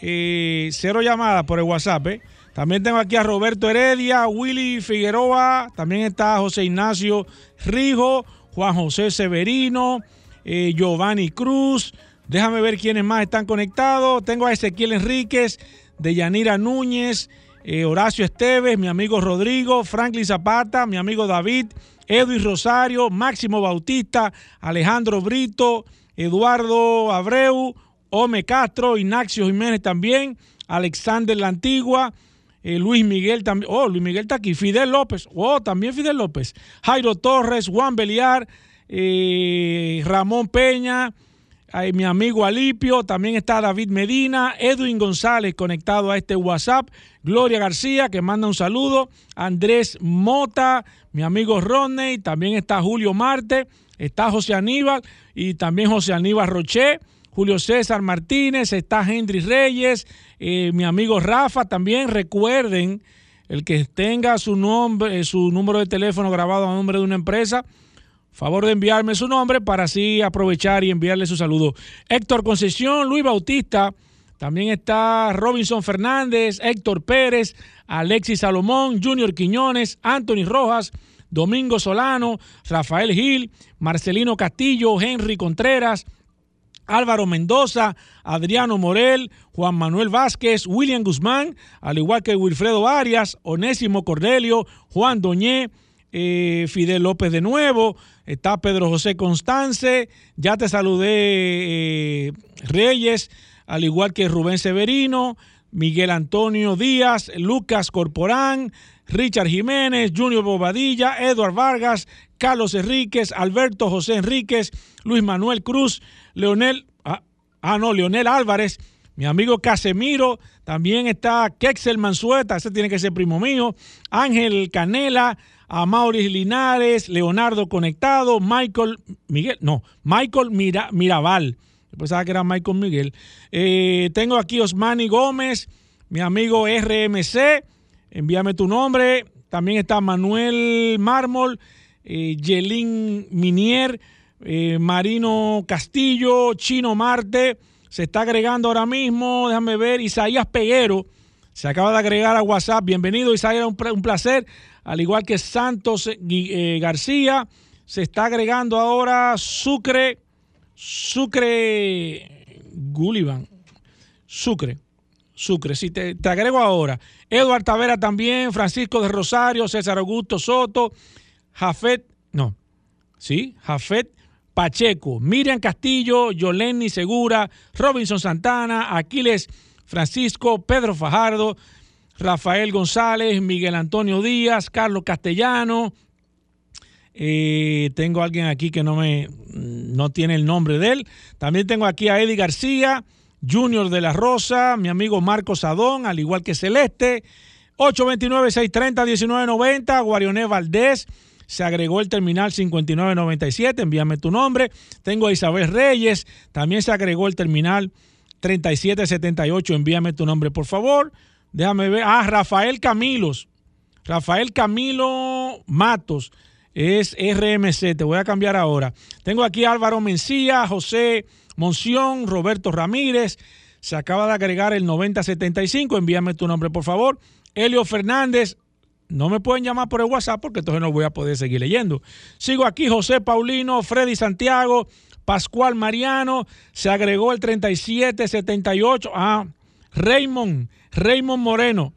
eh, cero llamadas por el WhatsApp. Eh. También tengo aquí a Roberto Heredia, Willy Figueroa, también está José Ignacio Rijo, Juan José Severino, Giovanni Cruz. Déjame ver quiénes más están conectados. Tengo a Ezequiel Enríquez, de Yanira Núñez, Horacio Esteves, mi amigo Rodrigo, Franklin Zapata, mi amigo David, Edwin Rosario, Máximo Bautista, Alejandro Brito, Eduardo Abreu, Ome Castro, Ignacio Jiménez también, Alexander La Antigua, eh, Luis Miguel también, oh, Luis Miguel está aquí, Fidel López, oh, también Fidel López, Jairo Torres, Juan Beliar, eh, Ramón Peña, mi amigo Alipio, también está David Medina, Edwin González conectado a este WhatsApp, Gloria García que manda un saludo, Andrés Mota, mi amigo Rodney, también está Julio Marte, está José Aníbal y también José Aníbal Roché, Julio César Martínez, está Henry Reyes, eh, mi amigo Rafa también, recuerden, el que tenga su nombre, su número de teléfono grabado a nombre de una empresa, Favor de enviarme su nombre para así aprovechar y enviarle su saludo. Héctor Concesión, Luis Bautista, también está Robinson Fernández, Héctor Pérez, Alexis Salomón, Junior Quiñones, Anthony Rojas, Domingo Solano, Rafael Gil, Marcelino Castillo, Henry Contreras, Álvaro Mendoza, Adriano Morel, Juan Manuel Vázquez, William Guzmán, al igual que Wilfredo Arias, Onésimo Cordelio, Juan Doñé, eh, Fidel López de nuevo, está Pedro José Constance, ya te saludé eh, Reyes, al igual que Rubén Severino, Miguel Antonio Díaz, Lucas Corporán, Richard Jiménez, Junior Bobadilla, Eduard Vargas, Carlos Enríquez, Alberto José Enríquez, Luis Manuel Cruz, Leonel, ah, ah no, Leonel Álvarez, mi amigo Casemiro, también está Kexel Mansueta, ese tiene que ser primo mío, Ángel Canela, a Linares, Leonardo Conectado, Michael Miguel, no, Michael Mira, Mirabal. Pensaba que era Michael Miguel. Eh, tengo aquí Osmani Gómez, mi amigo RMC. Envíame tu nombre. También está Manuel Mármol, eh, Yelín Minier, eh, Marino Castillo, Chino Marte. Se está agregando ahora mismo, déjame ver, Isaías Peguero. Se acaba de agregar a WhatsApp. Bienvenido, Isaías, un, placer al igual que Santos eh, eh, García. Se está agregando ahora Sucre, Sucre Gullivan, Sucre, Sucre. Si te, te agrego ahora, Eduardo Tavera también, Francisco de Rosario, César Augusto Soto, Jafet, no, sí, Jafet Pacheco, Miriam Castillo, Yoleni Segura, Robinson Santana, Aquiles Francisco, Pedro Fajardo, Rafael González, Miguel Antonio Díaz, Carlos Castellano. Eh, tengo alguien aquí que no me no tiene el nombre de él. También tengo aquí a Eddie García, Junior de la Rosa, mi amigo Marco Sadón, al igual que Celeste. 829-630-1990, Guarioné Valdés, se agregó el terminal 5997, envíame tu nombre. Tengo a Isabel Reyes, también se agregó el terminal 3778, envíame tu nombre, por favor. Déjame ver. Ah, Rafael Camilos. Rafael Camilo Matos es RMC. Te voy a cambiar ahora. Tengo aquí Álvaro Mencía, José Monción, Roberto Ramírez. Se acaba de agregar el 9075. Envíame tu nombre, por favor. Elio Fernández. No me pueden llamar por el WhatsApp porque entonces no voy a poder seguir leyendo. Sigo aquí, José Paulino, Freddy Santiago, Pascual Mariano. Se agregó el 3778. Ah, Raymond, Raymond Moreno.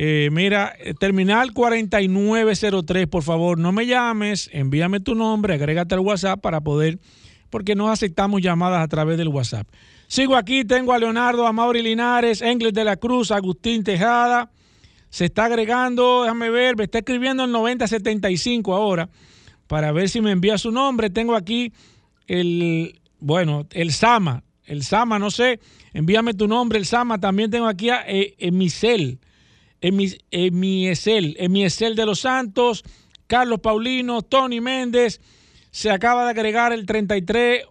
Eh, mira, eh, terminal 4903, por favor, no me llames, envíame tu nombre, agrégate al WhatsApp para poder, porque no aceptamos llamadas a través del WhatsApp. Sigo aquí, tengo a Leonardo, a Mauri Linares, Engles de la Cruz, Agustín Tejada. Se está agregando, déjame ver, me está escribiendo el 9075 ahora, para ver si me envía su nombre. Tengo aquí el, bueno, el Sama, el Sama, no sé, envíame tu nombre, el Sama. También tengo aquí a eh, Emisel. Emiesel, Emiesel de los Santos, Carlos Paulino, Tony Méndez. Se acaba de agregar el 33,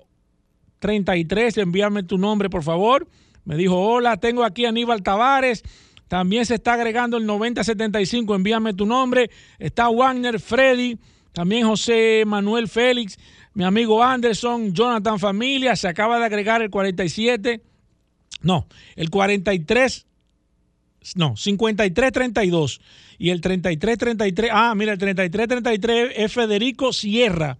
33, envíame tu nombre, por favor. Me dijo, hola, tengo aquí a Aníbal Tavares. También se está agregando el 9075, envíame tu nombre. Está Wagner, Freddy, también José Manuel Félix, mi amigo Anderson, Jonathan Familia. Se acaba de agregar el 47, no, el 43 no, 5332 y el 3333, ah, mira, el 3333 es Federico Sierra.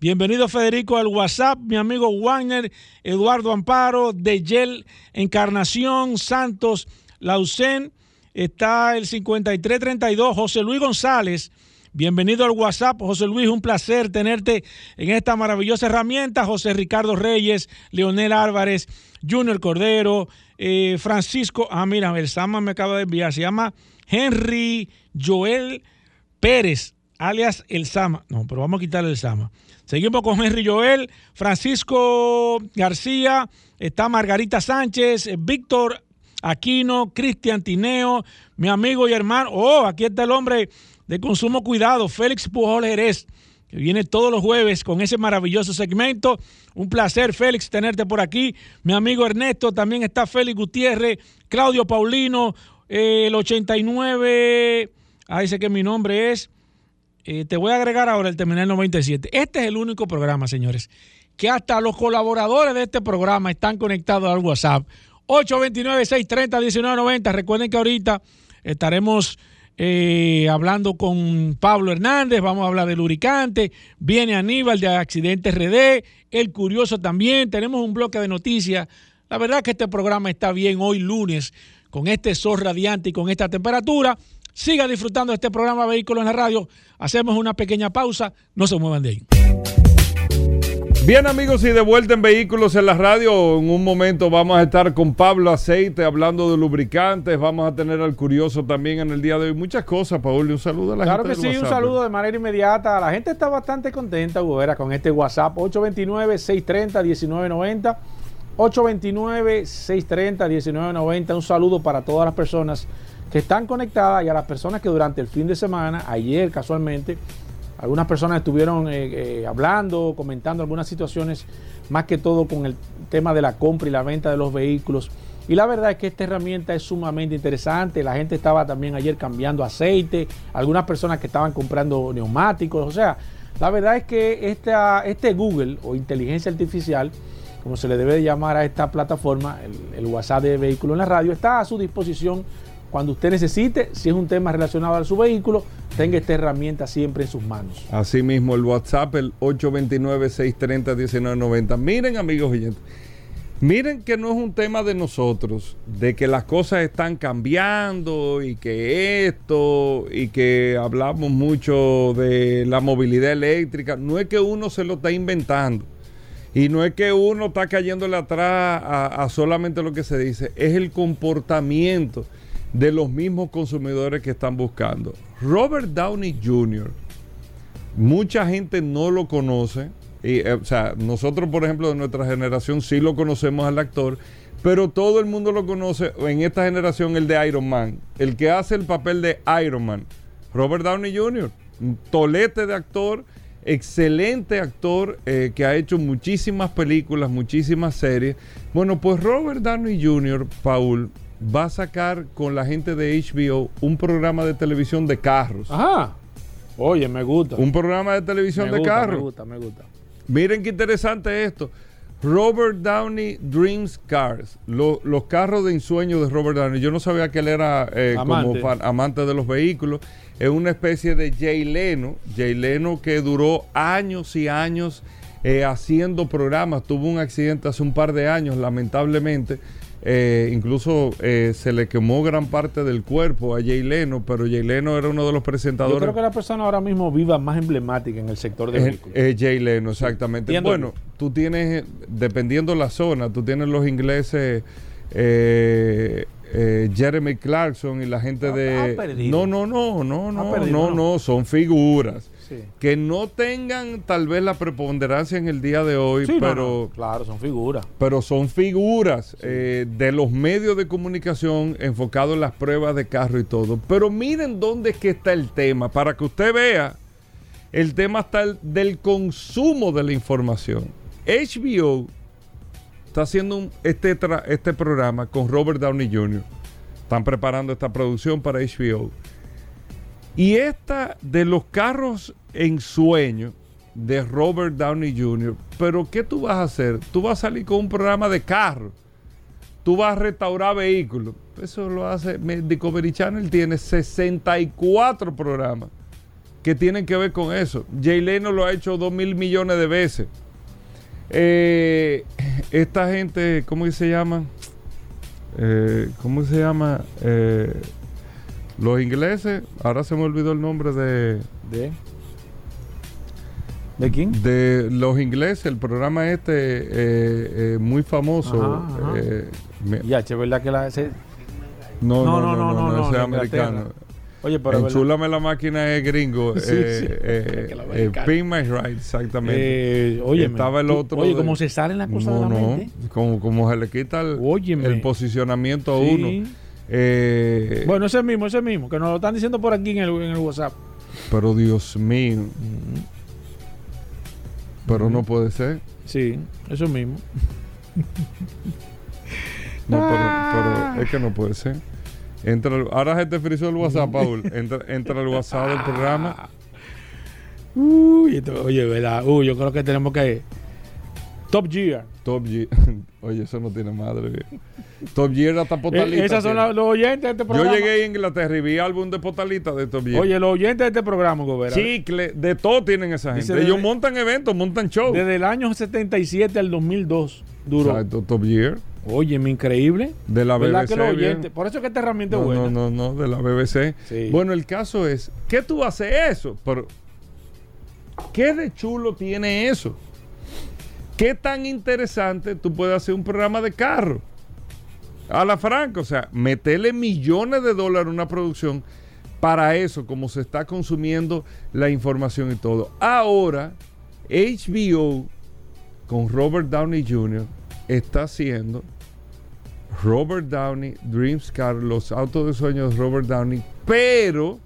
Bienvenido Federico al WhatsApp, mi amigo Wagner, Eduardo Amparo, Deyel Encarnación, Santos, Lausen, está el 5332, José Luis González. Bienvenido al WhatsApp, José Luis, un placer tenerte en esta maravillosa herramienta. José Ricardo Reyes, Leonel Álvarez, Junior Cordero, eh, Francisco, ah, mira, el Sama me acaba de enviar, se llama Henry Joel Pérez, alias el Sama. No, pero vamos a quitarle el Sama. Seguimos con Henry Joel, Francisco García, está Margarita Sánchez, Víctor Aquino, Cristian Tineo, mi amigo y hermano. Oh, aquí está el hombre de consumo cuidado, Félix Pujol Jerez que viene todos los jueves con ese maravilloso segmento. Un placer, Félix, tenerte por aquí. Mi amigo Ernesto, también está Félix Gutiérrez, Claudio Paulino, eh, el 89, ah, dice que mi nombre es, eh, te voy a agregar ahora el terminal 97. Este es el único programa, señores, que hasta los colaboradores de este programa están conectados al WhatsApp. 829-630-1990. Recuerden que ahorita estaremos eh, hablando con Pablo Hernández, vamos a hablar del lubricante, viene Aníbal de Accidente RD, el curioso también, tenemos un bloque de noticias. La verdad es que este programa está bien hoy lunes, con este sol radiante y con esta temperatura. Siga disfrutando de este programa Vehículos en la Radio. Hacemos una pequeña pausa, no se muevan de ahí. Bien amigos y de vuelta en Vehículos en la Radio, en un momento vamos a estar con Pablo Aceite hablando de lubricantes, vamos a tener al curioso también en el día de hoy, muchas cosas, Paul, un saludo a la claro gente. Claro que sí, un saludo de manera inmediata, la gente está bastante contenta, Gubera, con este WhatsApp. 829-630-1990, 829-630-1990, un saludo para todas las personas que están conectadas y a las personas que durante el fin de semana, ayer casualmente, algunas personas estuvieron eh, eh, hablando, comentando algunas situaciones, más que todo con el tema de la compra y la venta de los vehículos. Y la verdad es que esta herramienta es sumamente interesante. La gente estaba también ayer cambiando aceite, algunas personas que estaban comprando neumáticos. O sea, la verdad es que este Google o inteligencia artificial, como se le debe de llamar a esta plataforma, el, el WhatsApp de vehículo en la radio, está a su disposición cuando usted necesite, si es un tema relacionado a su vehículo, tenga esta herramienta siempre en sus manos. Asimismo, el WhatsApp, el 829-630-1990. Miren, amigos oyentes, miren que no es un tema de nosotros, de que las cosas están cambiando y que esto, y que hablamos mucho de la movilidad eléctrica. No es que uno se lo está inventando. Y no es que uno está cayéndole atrás a, a solamente lo que se dice, es el comportamiento de los mismos consumidores que están buscando. Robert Downey Jr., mucha gente no lo conoce. Y, eh, o sea, nosotros, por ejemplo, de nuestra generación sí lo conocemos al actor, pero todo el mundo lo conoce en esta generación el de Iron Man, el que hace el papel de Iron Man, Robert Downey Jr. tolete de actor, excelente actor eh, que ha hecho muchísimas películas, muchísimas series. Bueno, pues Robert Downey Jr., Paul, va a sacar con la gente de HBO un programa de televisión de carros. Ajá. Oye, me gusta. Un programa de televisión me de gusta, carros. Me gusta, me gusta. Miren qué interesante esto. Robert Downey Dreams Cars, Lo- los carros de ensueño de Robert Downey. Yo no sabía que él era eh, Amante. como fan- amante de los vehículos. Es una especie de Jay Leno. Jay Leno que duró años y años eh, haciendo programas. Tuvo un accidente hace un par de años, lamentablemente. Eh, incluso eh, se le quemó gran parte del cuerpo a Jay Leno, pero Jay Leno era uno de los Yo presentadores. creo que la persona ahora mismo viva más emblemática en el sector de Es, vehículos. es Jay Leno, exactamente. Entiendo. Bueno, tú tienes, dependiendo la zona, tú tienes los ingleses, eh, eh, Jeremy Clarkson y la gente Ha- de... ha perdido. No, no, no, no, no, ¿no? no, son figuras. Sí. Que no tengan tal vez la preponderancia en el día de hoy, Sí, no, pero, no, claro, son figuras. pero son figuras eh, de los medios de comunicación enfocados en las pruebas de carro y todo. Pero miren dónde es que está el tema, para que usted vea, el tema está el- del consumo de la información. HBO está haciendo un- este, tra- este programa con Robert Downey Jr. Están preparando esta producción para HBO. Y esta de los carros en sueño de Robert Downey Jr. Pero ¿qué tú vas a hacer? Tú vas a salir con un programa de carro. Tú vas a restaurar vehículos. Eso lo hace. Discovery Channel tiene 64 programas que tienen que ver con eso. Jay Leno lo ha hecho 2 mil millones de veces. Eh, esta gente, ¿cómo se llama? Eh, ¿Cómo se llama? Eh, los ingleses, ahora se me olvidó el nombre de, ¿De? ¿De quién? de los ingleses, el programa este eh, eh, muy famoso. Ajá, ajá. eh, Ya, che, ¿verdad que la... se- no, No, no, no, no, no, ese de es americano. Oye, pero... Enchúlame la máquina es gringo. Sí, eh, sí. eh, eh. Pin My Ride, exactamente. Eh, oye, Estaba el otro Oye, cómo se salen las cosas no, de la no, mente. como, como se le quita el, el posicionamiento a Sí. uno. Eh, Bueno, ese mismo, ese mismo, que nos lo están diciendo por aquí en el, en el WhatsApp. Pero Dios mío. Pero no puede ser. Sí, eso mismo. No, Ah. pero, pero es que no puede ser. Entra, ahora se te frizó el WhatsApp, Paul. Entra, entra el WhatsApp del programa. Uy, esto- oye, ¿verdad? Uy, yo creo que tenemos que... Top Gear. Top Gear. Oye, eso no tiene madre. Top Gear hasta Eh, Potalita. esas son la- los oyentes de este Yo programa. llegué a Inglaterra y vi álbum de Potalita de Top Gear. Oye, los oyentes de este programa, Gobera. Chicle, de todo tienen esa gente. Ellos desde- montan eventos, montan shows. Desde el año 77 al 2002 duró. Exacto, Top Gear. Oye, me increíble. De la ¿Verdad BBC. que oyentes? Por eso es que esta herramienta es buena. no, no, no, de la BBC. Sí. Bueno, el caso es, ¿qué tú haces eso? Pero, ¿qué de chulo tiene eso? ¿Qué tan interesante tú puedes hacer un programa de carro? A la franca, o sea, meterle millones de dólares a una producción para eso, como se está consumiendo la información y todo. Ahora, HBO con Robert Downey Jr. está haciendo Robert Downey, Dreams Car, los autos de sueños de Robert Downey, pero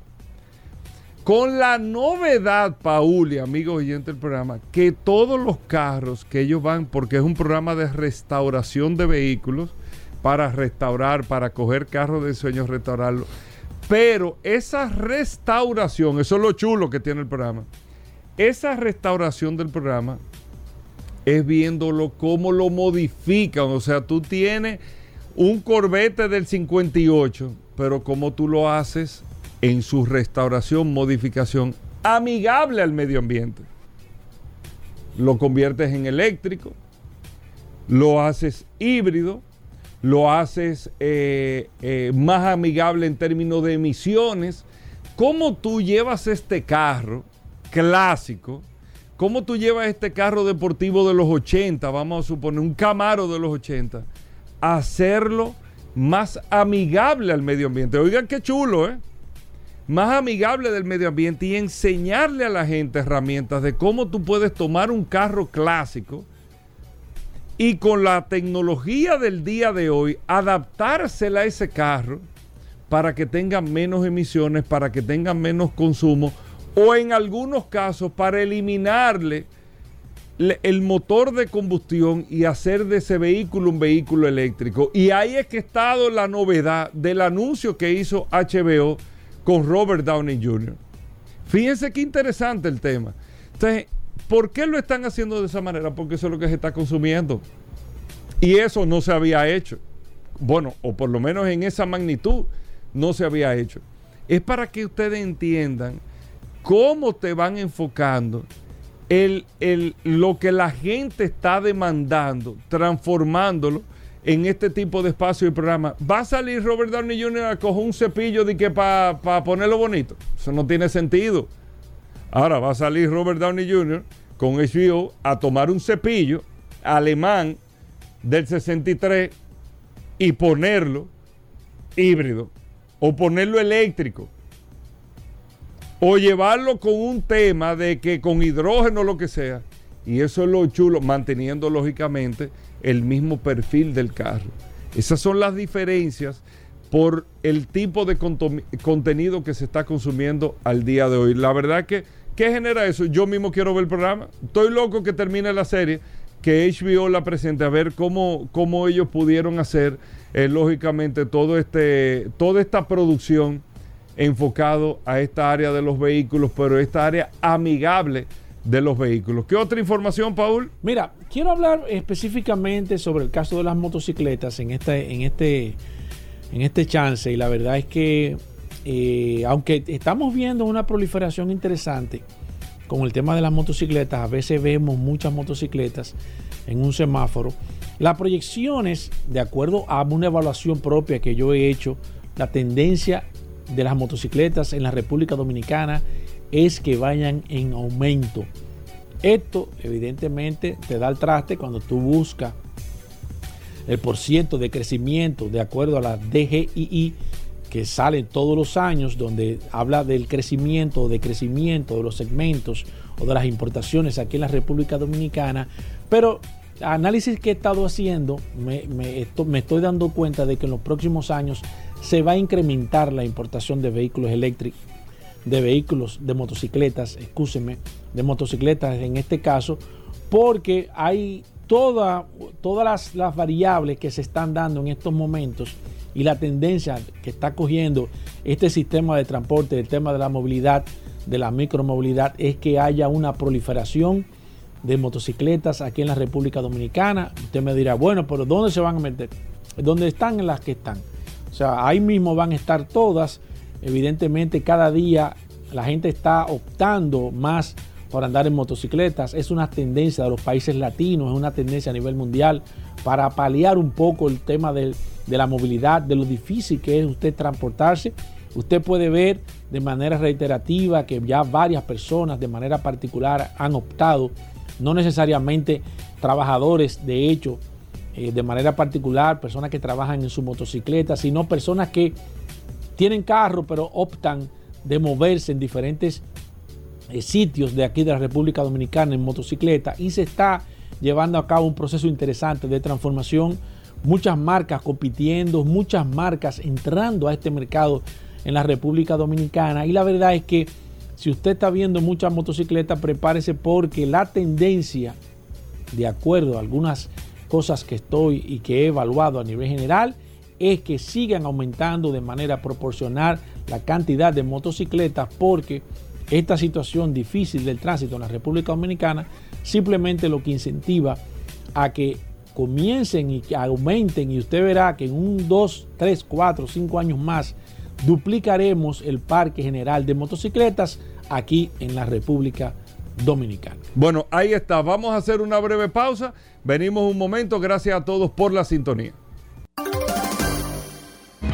con la novedad, Paul y amigos oyentes del programa, que todos los carros que ellos van, porque es un programa de restauración de vehículos, para restaurar, para coger carros de sueños, restaurarlos, pero esa restauración, eso es lo chulo que tiene el programa, esa restauración del programa es viéndolo cómo lo modifican. O sea, tú tienes un Corvette del 58, pero cómo tú lo haces en su restauración, modificación amigable al medio ambiente. Lo conviertes en eléctrico, lo haces híbrido, lo haces eh, eh, más amigable en términos de emisiones. ¿Cómo tú llevas este carro clásico? ¿Cómo tú llevas este carro deportivo de los 80, vamos a suponer un Camaro de los 80, a hacerlo más amigable al medio ambiente? Oigan qué chulo, ¿eh? Más amigable del medio ambiente y enseñarle a la gente herramientas de cómo tú puedes tomar un carro clásico y con la tecnología del día de hoy adaptársela a ese carro para que tenga menos emisiones, para que tenga menos consumo o en algunos casos para eliminarle el motor de combustión y hacer de ese vehículo un vehículo eléctrico. Y ahí es que ha estado la novedad del anuncio que hizo HBO con Robert Downey Jr. Fíjense qué interesante el tema. Entonces, ¿por qué lo están haciendo de esa manera? Porque eso es lo que se está consumiendo. Y eso no se había hecho. Bueno, o por lo menos en esa magnitud no se había hecho. Es para que ustedes entiendan cómo te van enfocando el, lo que la gente está demandando, transformándolo en este tipo de espacio y programa. ¿Va a salir Robert Downey Jr. a coger un cepillo para ponerlo bonito? Eso no tiene sentido. Ahora va a salir Robert Downey Jr. con HBO a tomar un cepillo alemán del 63 y ponerlo híbrido o ponerlo eléctrico o llevarlo con un tema de que con hidrógeno o lo que sea. Y eso es lo chulo, manteniendo lógicamente el mismo perfil del carro. Esas son las diferencias por el tipo de contenido que se está consumiendo al día de hoy. La verdad que, ¿qué genera eso? Yo mismo quiero ver el programa. Estoy loco que termine la serie, que HBO la presente, a ver cómo, cómo ellos pudieron hacer, eh, lógicamente, todo este, toda esta producción enfocado a esta área de los vehículos, pero esta área amigable de los vehículos. ¿Qué otra información, Paul? Mira, quiero hablar específicamente sobre el caso de las motocicletas en este, en este, en este chance. Y la verdad es que, eh, aunque estamos viendo una proliferación interesante con el tema de las motocicletas, a veces vemos muchas motocicletas en un semáforo. Las proyecciones, de acuerdo a una evaluación propia que yo he hecho, la tendencia de las motocicletas en la República Dominicana es que vayan en aumento. Esto evidentemente te da el traste cuando tú buscas el porciento de crecimiento de acuerdo a la DGII que sale todos los años donde habla del crecimiento o decrecimiento de los segmentos o de las importaciones aquí en la República Dominicana. Pero análisis que he estado haciendo me, me estoy dando cuenta de que en los próximos años se va a incrementar la importación de vehículos eléctricos, de vehículos, de motocicletas, escúcheme, de motocicletas en este caso, porque hay toda, todas las, las variables que se están dando en estos momentos y la tendencia que está cogiendo este sistema de transporte, el tema de la movilidad, de la micromovilidad, es que haya una proliferación de motocicletas aquí en la República Dominicana. Usted me dirá, bueno, pero ¿dónde se van a meter? ¿Dónde están las que están? O sea, ahí mismo van a estar todas. Evidentemente, cada día la gente está optando más por andar en motocicletas. Es una tendencia de los países latinos, es una tendencia a nivel mundial para paliar un poco el tema de, la movilidad, de lo difícil que es usted transportarse. Usted puede ver de manera reiterativa que ya varias personas de manera particular han optado, no necesariamente trabajadores de hecho, eh, de manera particular, personas que trabajan en su motocicleta, sino personas que tienen carro pero optan de moverse en diferentes eh, sitios de aquí de la República Dominicana en motocicleta y se está llevando a cabo un proceso interesante de transformación. Muchas marcas compitiendo, muchas marcas entrando a este mercado en la República Dominicana y la verdad es que si usted está viendo muchas motocicletas, prepárese porque la tendencia, de acuerdo a algunas cosas que estoy y que he evaluado a nivel general es que sigan aumentando de manera proporcional la cantidad de motocicletas porque esta situación difícil del tránsito en la República Dominicana simplemente lo que incentiva a que comiencen y que aumenten y usted verá que en un 2, 3, 4, 5 años más duplicaremos el parque general de motocicletas aquí en la República Dominicana. Bueno, ahí está. Vamos a hacer una breve pausa. Venimos un momento. Gracias a todos por la sintonía.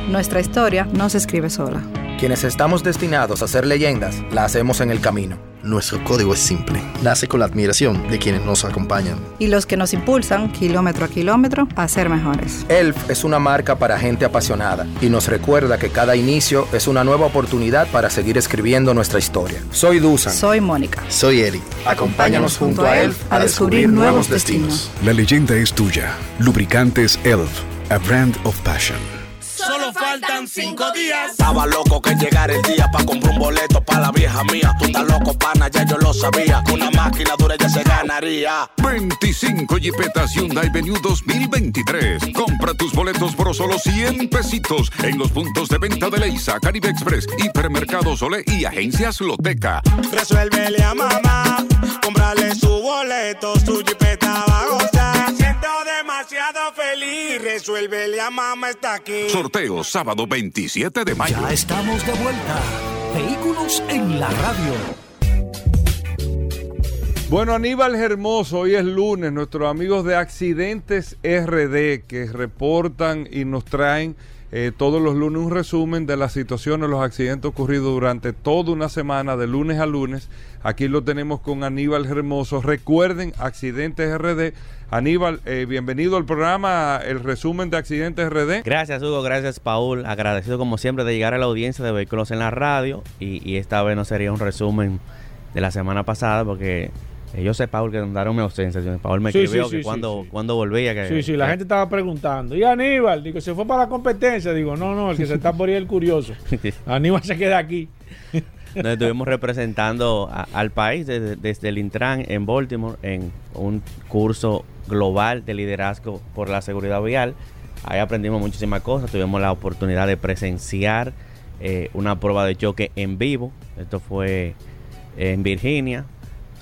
Nuestra historia no se escribe sola. Quienes estamos destinados a ser leyendas, la hacemos en el camino. Nuestro código es simple. Nace con la admiración de quienes nos acompañan. Y los que nos impulsan, kilómetro a kilómetro, a ser mejores. ELF es una marca para gente apasionada y nos recuerda que cada inicio es una nueva oportunidad para seguir escribiendo nuestra historia. Soy Dusan. Soy Mónica. Soy Eli. Acompáñanos junto a ELF a descubrir nuevos destinos. La leyenda es tuya. Lubricantes ELF. A brand of passion. Solo faltan cinco días. Estaba loco que llegara el día para comprar un boleto para la vieja mía. Tú estás loco, pana, ya yo lo sabía. Con una máquina dura ya se ganaría. 25 Jeepetas Hyundai Venue 2023. Compra tus boletos por solo 100 pesitos en los puntos de venta de Leisa, Caribe Express, Hipermercado Sole y Agencias Loteca. Resuélvele a mamá, cómprale su boleto, su jipeta va resuélvele a mamá, está aquí. Sorteo sábado 27 de mayo. Ya estamos de vuelta. Vehículos en la radio. Bueno, Aníbal Hermoso, hoy es lunes, nuestros amigos de Accidentes RD que reportan y nos traen eh, todos los lunes un resumen de las situaciones, los accidentes ocurridos durante toda una semana, de lunes a lunes. Aquí lo tenemos con Aníbal Hermoso. Recuerden, Accidentes RD. Aníbal, eh, bienvenido al programa, el resumen de Accidentes RD. Gracias, Hugo. Gracias, Paul. Agradecido, como siempre, de llegar a la audiencia de Vehículos en la Radio. Y, esta vez no sería un resumen de la semana pasada, porque yo sé, Paul, que daron mi ausencia. Paul me Sí, escribió sí, que sí, cuando, cuando volvía. Que, Sí, sí, la gente estaba preguntando. ¿Y Aníbal? Digo, ¿se fue para la competencia? Digo, no, no, el que se está por ahí el curioso. Aníbal se queda aquí. Nos estuvimos representando a- al país desde, desde el Intran en Baltimore en un curso global de liderazgo por la seguridad vial. Ahí aprendimos muchísimas cosas. Tuvimos la oportunidad de presenciar eh, una prueba de choque en vivo. Esto fue en Virginia.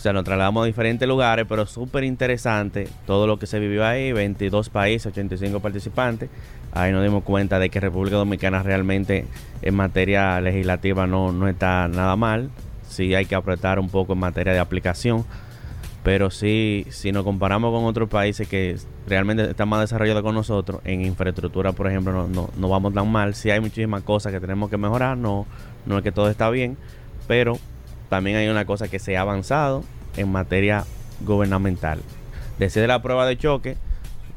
O sea, nos trasladamos a diferentes lugares, pero súper interesante todo lo que se vivió ahí. 22 países, 85 participantes. Ahí nos dimos cuenta de que República Dominicana realmente en materia legislativa no, no está nada mal. Sí hay que apretar un poco en materia de aplicación. Pero sí, si nos comparamos con otros países que realmente están más desarrollados con nosotros, en infraestructura, por ejemplo, no, no, no vamos tan mal. Sí hay muchísimas cosas que tenemos que mejorar, no, no es que todo está bien, pero también hay una cosa que se ha avanzado en materia gubernamental. Desde la prueba de choque,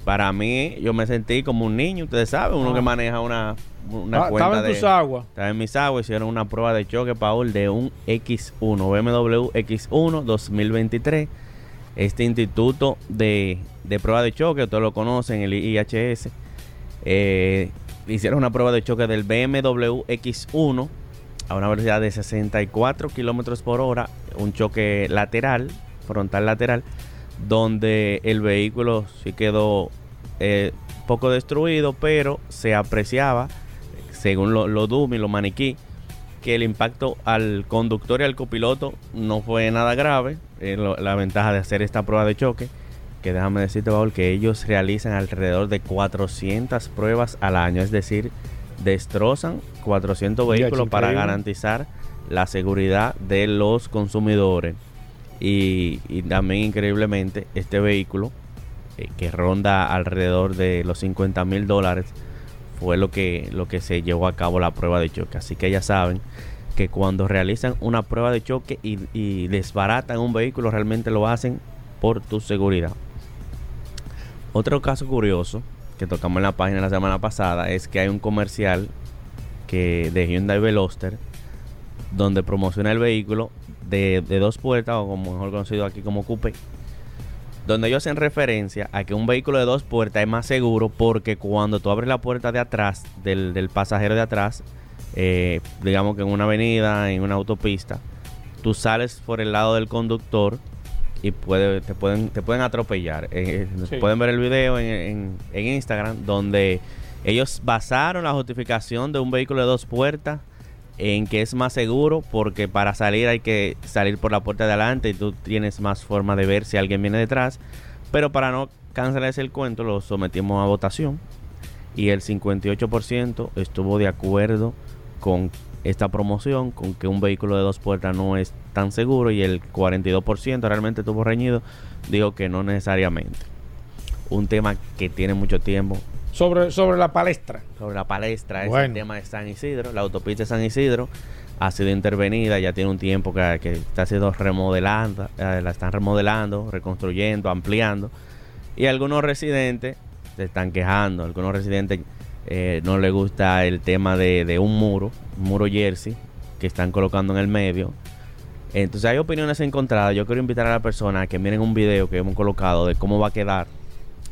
para mí yo me sentí como un niño, ustedes saben, uno Ah. que maneja una, una Ah, cuenta estaba en de... tus aguas. Estaba en mis aguas, hicieron una prueba de choque, Paul, de un X1, BMW X1 2023. Este instituto de, de prueba de choque, todos lo conocen, el IHS, eh, hicieron una prueba de choque del BMW X1 a una velocidad de 64 kilómetros por hora, un choque lateral, frontal lateral, donde el vehículo sí quedó eh, poco destruido, pero se apreciaba, según lo, lo lo maniquí, que el impacto al conductor y al copiloto no fue nada grave. Eh, la ventaja de hacer esta prueba de choque, que déjame decirte, Paul, que ellos realizan alrededor de 400 pruebas al año, es decir, destrozan 400 Ya, vehículos para garantizar la seguridad de los consumidores. Y, y también increíblemente este vehículo eh, que ronda alrededor de los 50 mil dólares fue lo que, lo que se llevó a cabo la prueba de choque. Así que ya saben que cuando realizan una prueba de choque y, y desbaratan un vehículo realmente lo hacen por tu seguridad. Otro caso curioso que tocamos en la página la semana pasada es que hay un comercial que de Hyundai Veloster donde promociona el vehículo de, de dos puertas o como mejor conocido aquí como coupé donde ellos hacen referencia a que un vehículo de dos puertas es más seguro porque cuando tú abres la puerta de atrás del, del pasajero de atrás eh, digamos que en una avenida en una autopista tú sales por el lado del conductor y puede, te, pueden, te pueden atropellar. Eh, Sí. Pueden ver el video en, en- en Instagram donde ellos basaron la justificación de un vehículo de dos puertas en que es más seguro porque para salir hay que salir por la puerta de adelante y tú tienes más forma de ver si alguien viene detrás. Pero para no cancelarse el cuento lo sometimos a votación y el 58% estuvo de acuerdo con esta promoción, con que un vehículo de dos puertas no es tan seguro y el 42% realmente estuvo reñido, dijo que no necesariamente. Un tema que tiene mucho tiempo Sobre, sobre la palestra. sobre la palestra es el tema de San Isidro. La autopista de San Isidro ha sido intervenida, ya tiene un tiempo que, que está siendo remodelando, eh, la están remodelando, reconstruyendo, ampliando. Y algunos residentes se están quejando, algunos residentes eh, no les gusta el tema de, de un muro, un muro jersey, que están colocando en el medio. Entonces hay opiniones encontradas. Yo quiero invitar a la persona a que miren un video que hemos colocado de cómo va a quedar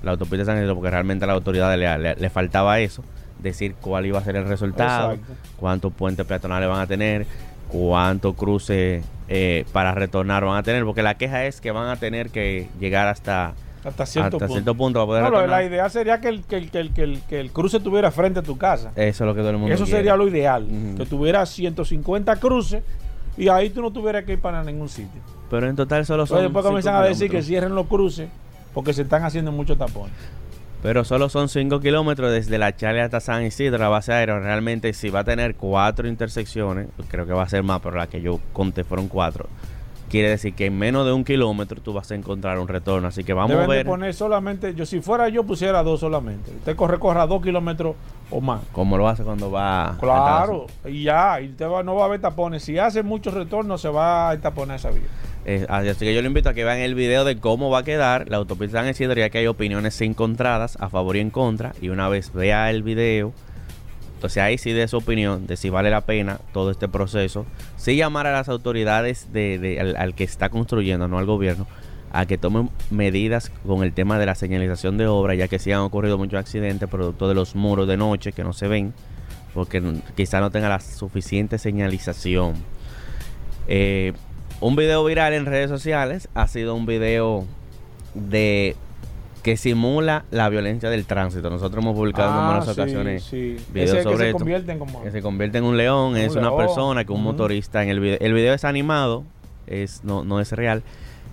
la autopista de San Isidro, porque realmente a la autoridad le, le- le faltaba eso, decir cuál iba a ser el resultado, Exacto. cuántos puentes peatonales van a tener, cuántos cruces eh, para retornar van a tener, porque la queja es que van a tener que llegar hasta, Hasta cierto punto. cierto punto para poder No, lo- retornar. la idea sería que el, que, el, que, el, que, el, que el cruce tuviera frente a tu casa. Eso es lo que todo el mundo Eso quiere. sería lo ideal. Que tuviera 150 cruces y ahí tú no tuvieras que ir para ningún sitio. Pero en total solo son Entonces después comienzan a decir que cierren los cruces porque se están haciendo muchos tapones. Pero solo son 5 kilómetros desde la Charlie hasta San Isidro, la base aérea. Realmente, si va a tener cuatro intersecciones, creo que va a ser más, pero la que yo conté fueron cuatro. Quiere decir que en menos de un kilómetro tú vas a encontrar un retorno. Así que vamos Deben a ver de poner solamente, yo si fuera yo pusiera dos solamente. Usted corre, corra dos kilómetros o más. cómo lo hace cuando va. Claro, y ya, y usted va- no va a haber tapones. Si hace muchos retornos, se va a taponar esa vía. Eh, así que yo le invito a que vean el video de cómo va a quedar la autopista San Isidro, ya que hay opiniones encontradas a favor y en contra. Y una vez vea el video, entonces ahí sí de su opinión, de si vale la pena todo este proceso. Sí llamar a las autoridades de, al, que está construyendo, no al gobierno, a que tomen medidas con el tema de la señalización de obra, ya que sí han ocurrido muchos accidentes producto de los muros de noche que no se ven, porque quizá no tenga la suficiente señalización. Eh, un video viral en redes sociales ha sido un video de que simula la violencia del tránsito. Nosotros hemos publicado en Ah, numerosas sí, ocasiones sí. videos Ese que sobre se esto. convierten como- Que se convierte en un león, Un es una león. persona que un motorista en el video. El video es animado, es no, no es real.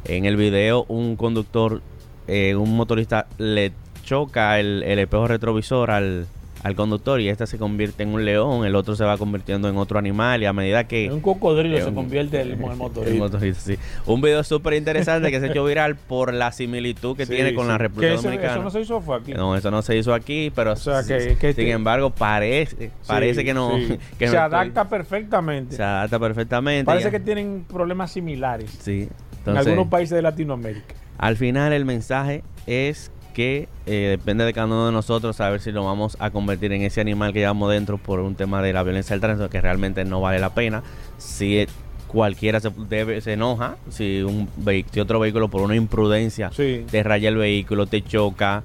En el video un conductor, eh, un motorista le choca el, el espejo retrovisor al, al conductor y este se convierte en un león, el otro se va convirtiendo en otro animal y a medida que... En un cocodrilo Eh, se convierte el, el motorista. el motorista, sí. Un video súper interesante que se hecho viral por la similitud que Sí, tiene con sí. la República eso- Dominicana. eso no se hizo fue aquí. No, eso no se hizo aquí, pero sea, que- que sin embargo parece, parece que no. que se no estoy- adapta perfectamente. se adapta perfectamente. Parece ya. que tienen problemas similares Sí. en algunos países de Latinoamérica. al final el mensaje es que eh, depende de cada uno de nosotros saber si lo vamos a convertir en ese animal que llevamos dentro por un tema de la violencia del tránsito que realmente no vale la pena. Si eh, cualquiera se, debe, se enoja, si, un si otro vehículo por una imprudencia te raya el vehículo, te choca,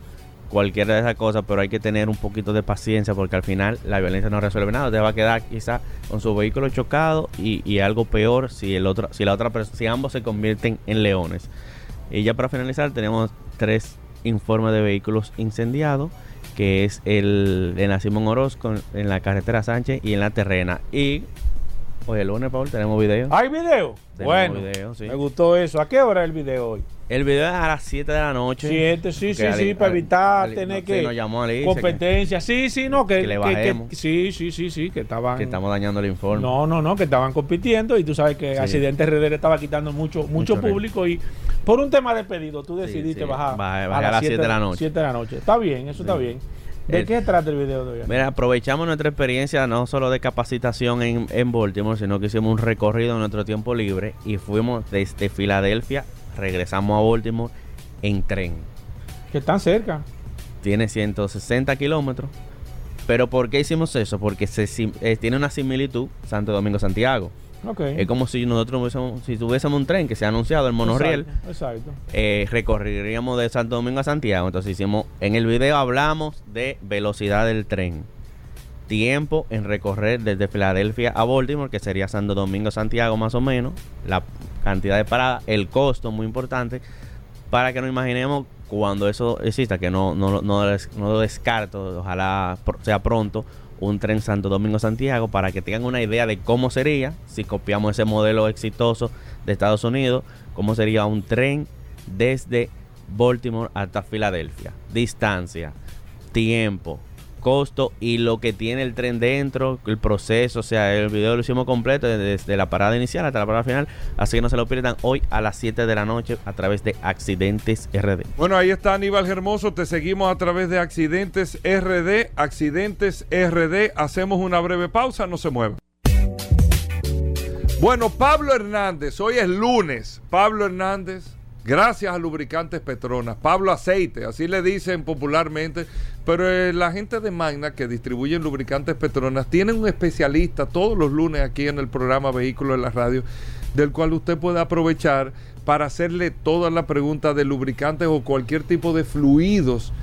cualquiera de esas cosas, pero hay que tener un poquito de paciencia porque al final la violencia no resuelve nada. Te va a quedar quizá con su vehículo chocado y, y algo peor si el otro, si la otra si ambos se convierten en leones. Y ya para finalizar tenemos tres informes de vehículos incendiados, que es el en la Orozco, en la carretera Sánchez y en la Terrena. Y hoy el lunes, Paul, tenemos video. ¿Hay video? Tenemos bueno, video, sí. me gustó eso. ¿A qué hora es el video hoy? El video es a las 7 de la noche. Siete, sí, Que sí, sí, para evitar tener sí, que nos llamó Alicia, competencia. Sí, sí, no, que, que le bajemos. que- sí, sí, sí, sí, que estaban Que estamos dañando el informe. No, no, no, que estaban compitiendo y tú sabes que Sí. Accidente RD le estaba quitando mucho mucho Mucho público y por un tema de pedido tú decidiste sí. bajar a las siete de la noche. 7 de la noche. Está bien, eso está Sí. bien. ¿De qué trata el video de hoy? Mira, aprovechamos nuestra experiencia no solo de capacitación en, en Baltimore, sino que hicimos un recorrido en nuestro tiempo libre y fuimos desde Filadelfia, regresamos a Baltimore en tren. Que están cerca. Tiene 160 kilómetros. Pero ¿por qué hicimos eso? Porque se, eh, tiene una similitud Santo Domingo-Santiago. Es como si nosotros hubiésemos- si tuviésemos un tren que se ha anunciado, el monorriel, Exacto, exacto. eh, recorreríamos de Santo Domingo a Santiago. Entonces hicimos, en el video hablamos de velocidad del tren. Tiempo en recorrer desde Filadelfia a Baltimore, que sería Santo Domingo Santiago más o menos. La cantidad de paradas, el costo muy importante. Para que nos imaginemos cuando eso exista, que no, no, no, lo descarto, ojalá sea pronto, un tren Santo Domingo Santiago, para que tengan una idea de cómo sería, si copiamos ese modelo exitoso de Estados Unidos, cómo sería un tren desde Baltimore hasta Filadelfia. Distancia, tiempo, costo y lo que tiene el tren dentro, el proceso, o sea, el video lo hicimos completo desde la parada inicial hasta la parada final, así que no se lo pierdan hoy a las 7 de la noche a través de Accidentes RD. Bueno, ahí está Aníbal Hermoso. Te seguimos a través de Accidentes RD. Accidentes RD. Hacemos una breve pausa. No se muevan. Bueno, Pablo Hernández. Hoy es lunes. Pablo Hernández. Gracias a Lubricantes Petronas. Pablo Aceite. Así le dicen popularmente. Pero eh, la gente de Magna que distribuyen lubricantes Petronas tienen un especialista todos los lunes aquí en el programa Vehículos en la Radio. Del cual usted puede aprovechar para hacerle todas las preguntas de lubricantes o cualquier tipo de fluidos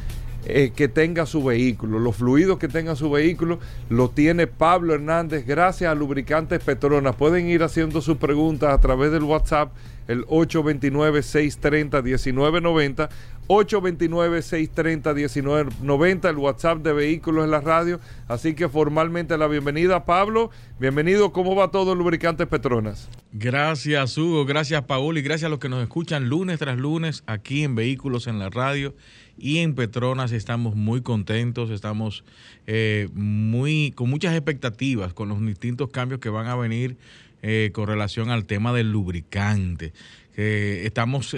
eh, que tenga su vehículo. Los fluidos que tenga su vehículo lo tiene Pablo Hernández gracias a Lubricantes Petronas. Pueden ir haciendo sus preguntas a través del WhatsApp, el 829-630-1990. 829-630-1990, el WhatsApp de Vehículos en la Radio. Así que formalmente la bienvenida, Pablo. Bienvenido, ¿cómo va todo Lubricantes Petronas? Gracias, Hugo. Gracias, Paul. Y gracias a los que nos escuchan lunes tras lunes aquí en Vehículos en la Radio y en Petronas. Estamos muy contentos, estamos eh, muy con muchas expectativas con los distintos cambios que van a venir eh, con relación al tema del lubricante. Eh, estamos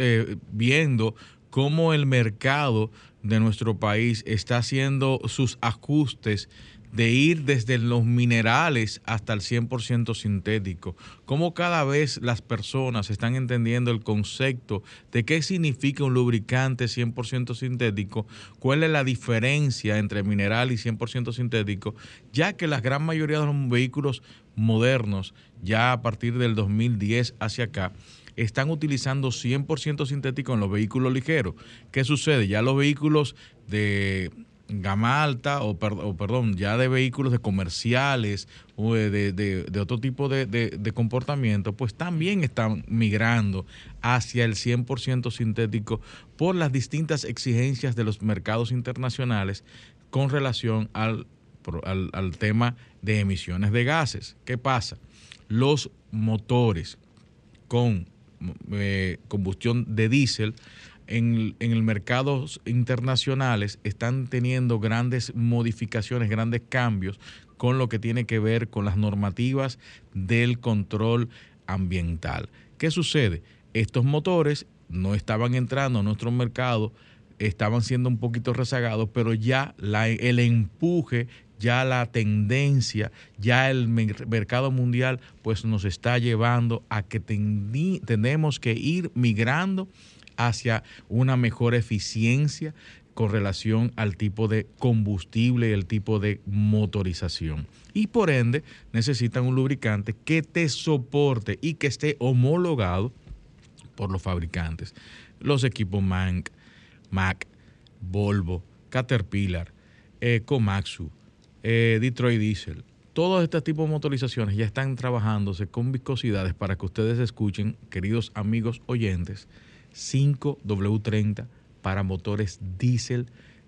viendo cómo el mercado de nuestro país está haciendo sus ajustes de ir desde los minerales hasta el 100% sintético. Cómo cada vez las personas están entendiendo el concepto de qué significa un lubricante 100% sintético, cuál es la diferencia entre mineral y 100% sintético, ya que la gran mayoría de los vehículos modernos, ya a partir del 2010 hacia acá, están utilizando 100% sintético en los vehículos ligeros. ¿Qué sucede? Ya los vehículos de gama alta o, per- o, perdón, ya de vehículos de comerciales o de, otro tipo de, comportamiento, pues también están migrando hacia el 100% sintético por las distintas exigencias de los mercados internacionales con relación al, al tema de emisiones de gases. ¿Qué pasa? Los motores con eh, combustión de diésel en, en el mercados internacionales están teniendo grandes modificaciones, grandes cambios con lo que tiene que ver con las normativas del control ambiental. ¿Qué sucede? Estos motores no estaban entrando a nuestro mercado, estaban siendo un poquito rezagados, pero ya el empuje, ya la tendencia, ya el mer- mercado mundial, pues nos está llevando a que tenemos que ir migrando hacia una mejor eficiencia con relación al tipo de combustible y el tipo de motorización. Y por ende necesitan un lubricante que te soporte y que esté homologado por los fabricantes. Los equipos Manc, Mac, Volvo, Caterpillar, eh, Komatsu, eh, Detroit Diesel. Todos estos tipos de motorizaciones ya están trabajándose con viscosidades para que ustedes escuchen, queridos amigos oyentes, 5W30 para motores diésel,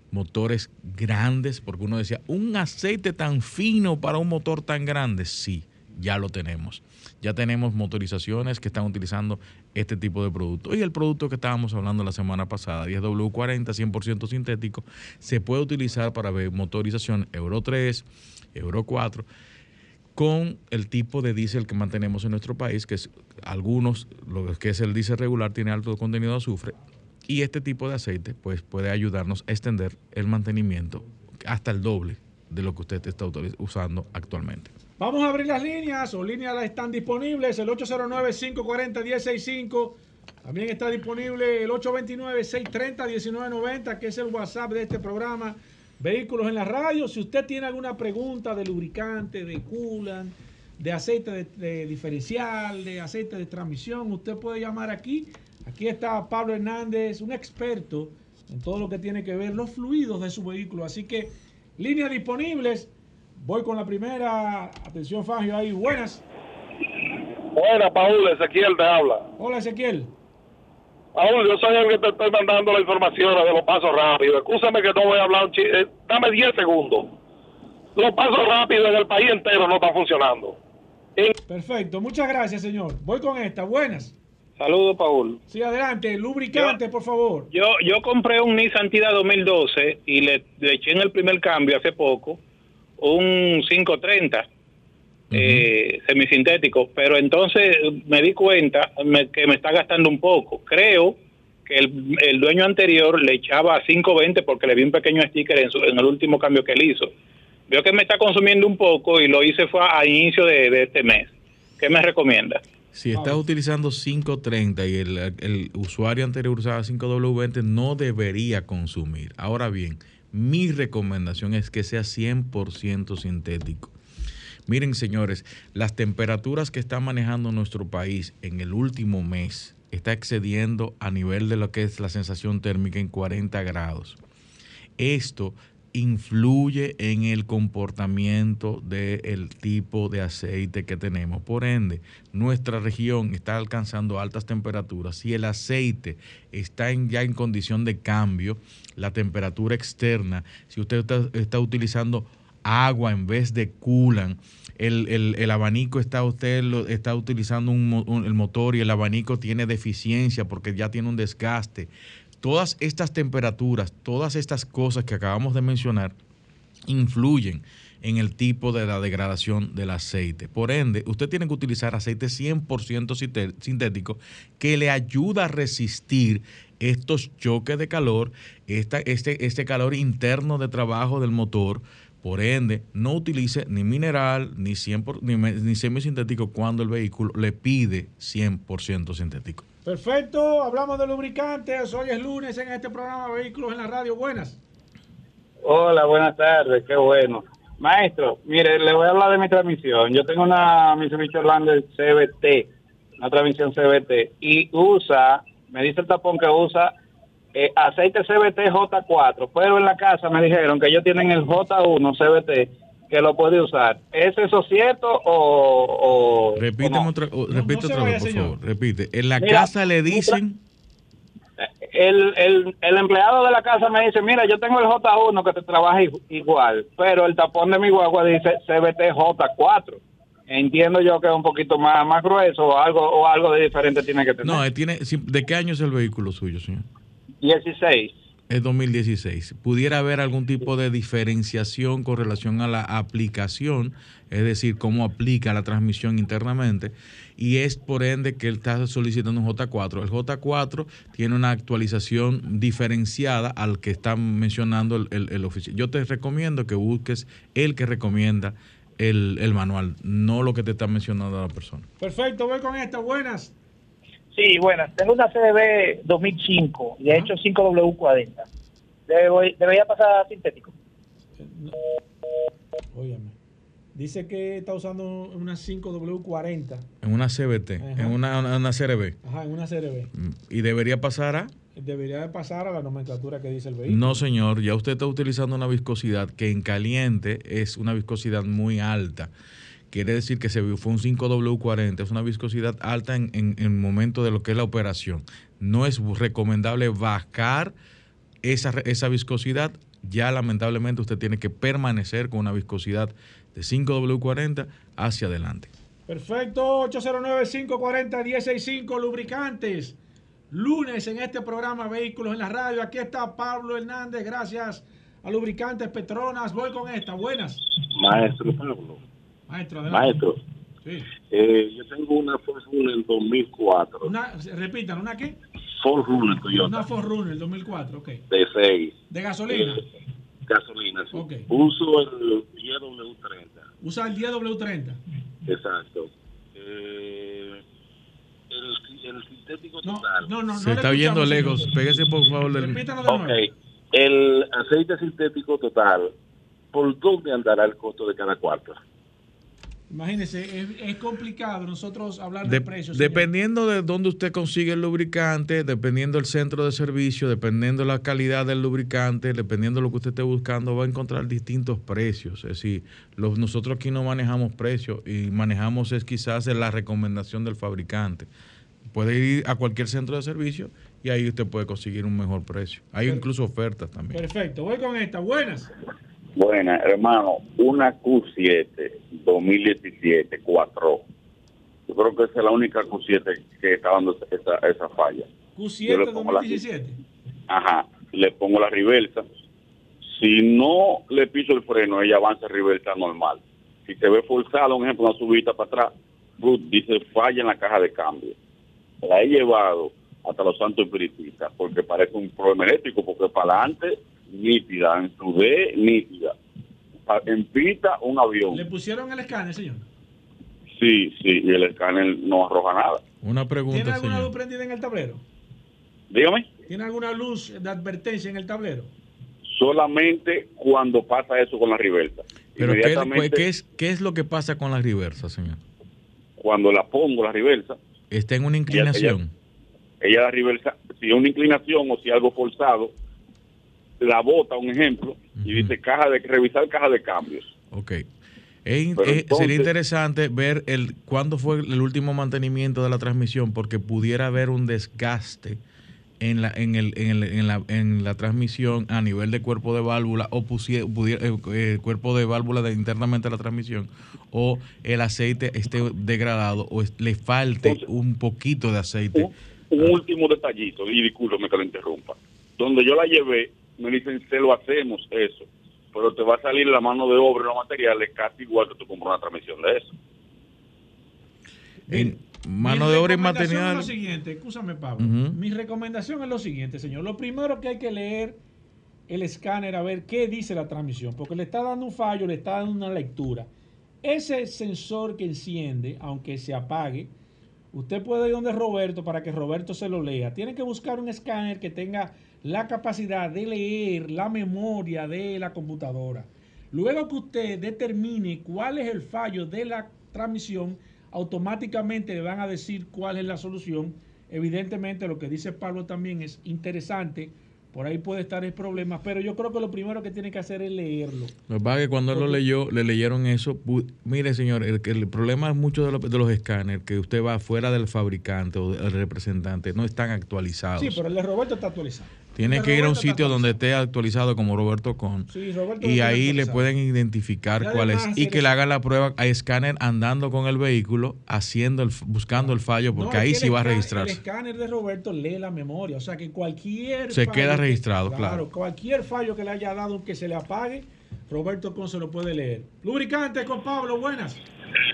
motores grandes, porque uno decía, un aceite tan fino para un motor tan grande, sí, ya lo tenemos. Ya tenemos motorizaciones que están utilizando este tipo de producto. Y el producto que estábamos hablando la semana pasada, 10W40, 100% sintético, se puede utilizar para motorización Euro 3, Euro 4, con el tipo de diésel que mantenemos en nuestro país, que es algunos, lo que es el diésel regular, tiene alto contenido de azufre, y este tipo de aceite pues puede ayudarnos a extender el mantenimiento hasta el doble de lo que usted está usando actualmente. Vamos a abrir las líneas, o líneas están disponibles, el 809-540-1065. También está disponible el 829-630-1990, que es el WhatsApp de este programa. Vehículos en la radio. Si usted tiene alguna pregunta de lubricante, de coolant, de aceite de diferencial, de aceite de transmisión, usted puede llamar aquí. Aquí está Pablo Hernández, un experto en todo lo que tiene que ver los fluidos de su vehículo. Así que líneas disponibles. Voy con la primera. Atención, Fangio, ahí. Buenas. Buena, Paul, Ezequiel te habla. Hola, Ezequiel. Paul, yo soy el que te estoy mandando la información de los pasos rápidos. Escúchame que no voy a hablar un eh, Dame 10 segundos. Los pasos rápidos en el país entero no están funcionando. Perfecto, muchas gracias, señor. Voy con esta. Buenas. Saludos, Paul. Sí, adelante. Lubricante, por favor. Yo, yo compré un Nissan Tida 2012 y le, le eché en el primer cambio hace poco un 530 eh, semisintético, pero entonces me di cuenta me- que me está gastando un poco. Creo que el, el dueño anterior le echaba 520 porque le vi un pequeño sticker en, su- en el último cambio que él hizo. Veo que me está consumiendo un poco y lo hice fue a inicio de, de este mes. ¿Qué me recomienda? Si estás utilizando 530 y el, el usuario anterior usaba 5W20, no debería consumir. Ahora bien, mi recomendación es que sea 100% sintético. Miren, señores, las temperaturas que está manejando nuestro país en el último mes está excediendo a nivel de lo que es la sensación térmica en 40 grados. Esto influye en el comportamiento del tipo de aceite que tenemos. Por ende, nuestra región está alcanzando altas temperaturas. Si el aceite está en- ya en condición de cambio, la temperatura externa, si usted está, utilizando agua en vez de coolant, el, el- el abanico está usted está utilizando un un- el motor y el abanico tiene deficiencia porque ya tiene un desgaste. Todas estas temperaturas, todas estas cosas que acabamos de mencionar, influyen en el tipo de la degradación del aceite. Por ende, usted tiene que utilizar aceite 100% sinte- sintético que le ayuda a resistir estos choques de calor, esta- este, este calor interno de trabajo del motor. Por ende, no utilice ni mineral ni, 100 por- ni, me- ni semisintético cuando el vehículo le pide 100% sintético. Perfecto, hablamos de lubricantes. Hoy es lunes en este programa Vehículos en la Radio. Buenas. Hola, buenas tardes, qué bueno. Maestro, mire, le voy a hablar de mi transmisión. Yo tengo una Mitsubishi Orlander CBT, una transmisión CBT, y usa, me dice el tapón que usa eh, aceite CBT J4, pero en la casa me dijeron que ellos tienen el J1 CBT que lo puede usar. ¿Es eso cierto o...? o Repíteme o no? otra, o- repite otra vez, por favor. Repite. En la Mira, casa le dicen... el, el, el empleado de la casa me dice, mira, yo tengo el J1 que te trabaja i- igual, pero el tapón de mi guagua dice CBT J4. Entiendo yo que es un poquito más, más grueso o algo, o algo de diferente tiene que tener. No, tiene, ¿de qué año es el vehículo suyo, señor? 16. Es 2016. ¿Pudiera haber algún tipo de diferenciación con relación a la aplicación? Es decir, cómo aplica la transmisión internamente. Y es por ende que él está solicitando un J4. El J4 tiene una actualización diferenciada al que está mencionando el, el, el oficial. Yo te recomiendo que busques el que recomienda el, el manual, no lo que te está mencionando la persona. Perfecto, voy con esta. Buenas. Sí, buenas. Tengo una CDB 2005 y he hecho 5W40. Debe- debería pasar a sintético. Óyeme. Dice que está usando una 5W40. En una CBT, Ajá. en una, una, una CRB. Ajá, en una CRB. Y debería pasar a... Debería de pasar a la nomenclatura que dice el vehículo. No, señor, ya usted está utilizando una viscosidad que en caliente es una viscosidad muy alta. Quiere decir que se vio- fue un 5W40, es una viscosidad alta en, en, en el momento de lo que es la operación. No es recomendable bajar esa, esa viscosidad. Ya lamentablemente usted tiene que permanecer con una viscosidad de 5W40 hacia adelante. Perfecto, 809-540-165 lubricantes. Lunes en este programa Vehículos en la Radio. Aquí está Pablo Hernández, gracias a Lubricantes Petronas. Voy con esta, buenas. Maestro Pablo, Maestro, adelante. maestro, Sí. eh, yo tengo una Ford Runner 2004, Una, repitan, ¿una qué? Ford Runner Una Toyota, Forerunner 2004, ok. de 6, ¿De gasolina? gasolina, sí. Ok. Uso el YW30, Usa el 10W30. exacto. Eh, el, el sintético total. No, no, Se está oyendo lejos. Pégese por favor del... Repítalo de Ok, nuevo. el aceite sintético total, ¿por dónde andará el costo de cada cuarto? Imagínese, es, es complicado nosotros hablar de, De- precios. señor. dependiendo de dónde usted consigue el lubricante, dependiendo del centro de servicio, dependiendo de la calidad del lubricante, dependiendo de lo que usted esté buscando, va a encontrar distintos precios. Es decir, los, nosotros aquí no manejamos precios y manejamos es quizás la recomendación del fabricante. Puede ir a cualquier centro de servicio y ahí usted puede conseguir un mejor precio. Hay incluso ofertas también. Perfecto, voy con esta, buenas. Buena, hermano, una Q7 2017, 4. Yo creo que esa es la única Q7 que está dando esa, esa falla. Yo Q7 le pongo la- 2017. Ajá, le pongo la reversa. Si no le piso el freno, ella avanza reversa normal. Si se ve forzada, un ejemplo, una subida para atrás, brut, dice falla en la caja de cambio. La he llevado hasta los santos espiritistas porque parece un problema eléctrico, porque para adelante, nítida, en su D, nítida. En pista, un avión. ¿Le pusieron el escáner, señor? Sí, sí, y el escáner no arroja nada. Una ¿Tiene pregunta, alguna señor. luz prendida en el tablero? Dígame, ¿Tiene alguna luz de advertencia en el tablero? solamente cuando pasa eso con la reversa. Pero ¿qué, Inmediatamente- qué es, ¿qué es lo que pasa con la reversa, señor? cuando la pongo la reversa, Está en una inclinación. ella la reversa, si es una inclinación o si algo forzado, la bota, un ejemplo, y dice caja de revisar caja de cambios. Ok. Es eh, entonces- sería interesante ver el cuándo fue el último mantenimiento de la transmisión, porque pudiera haber un desgaste en la, en el, en el- en la, en la transmisión a nivel de cuerpo de válvula o pusie- pudiera- eh, eh, cuerpo de válvula de internamente la transmisión o el aceite esté degradado o es- le falte un poquito de aceite. Un último detallito, y discúlpeme que lo interrumpa. Donde yo la llevé, me dicen, se lo hacemos eso, pero te va a salir la mano de obra y los materiales casi igual que tú compras una transmisión de eso. En mano Mi de obra y recomendación material. Es lo siguiente, escúchame, Pablo. Mi recomendación es lo siguiente, señor. Lo primero que hay que leer el escáner a ver qué dice la transmisión, porque le está dando un fallo, le está dando una lectura. Ese sensor que enciende, aunque se apague, usted puede ir donde Roberto para que Roberto se lo lea. Tiene que buscar un escáner que tenga la capacidad de leer la memoria de la computadora. Luego que usted determine cuál es el fallo de la transmisión, automáticamente le van a decir cuál es la solución. Evidentemente lo que dice Pablo también es interesante, por ahí puede estar el problema, pero yo creo que lo primero que tiene que hacer es leerlo. Lo que pasa es que cuando él lo leyó, le leyeron eso. Mire, señor, el, problema es mucho de, los- de los escáneres, que usted va fuera del fabricante o del representante, no están actualizados. Sí, pero el de Roberto está actualizado. Tiene que ir a un sitio donde esté actualizado como Roberto Con. Sí, Roberto y ahí le pueden identificar Y cuál es. Y que le hagan la prueba a escáner andando con el vehículo, haciendo el, buscando el fallo, porque No, ahí sí va a registrarse. El escáner de Roberto lee la memoria, o sea que cualquier Se queda registrado, claro. Cualquier fallo que le haya dado que se le apague, Roberto Con se lo puede leer. Lubricante con Pablo, buenas.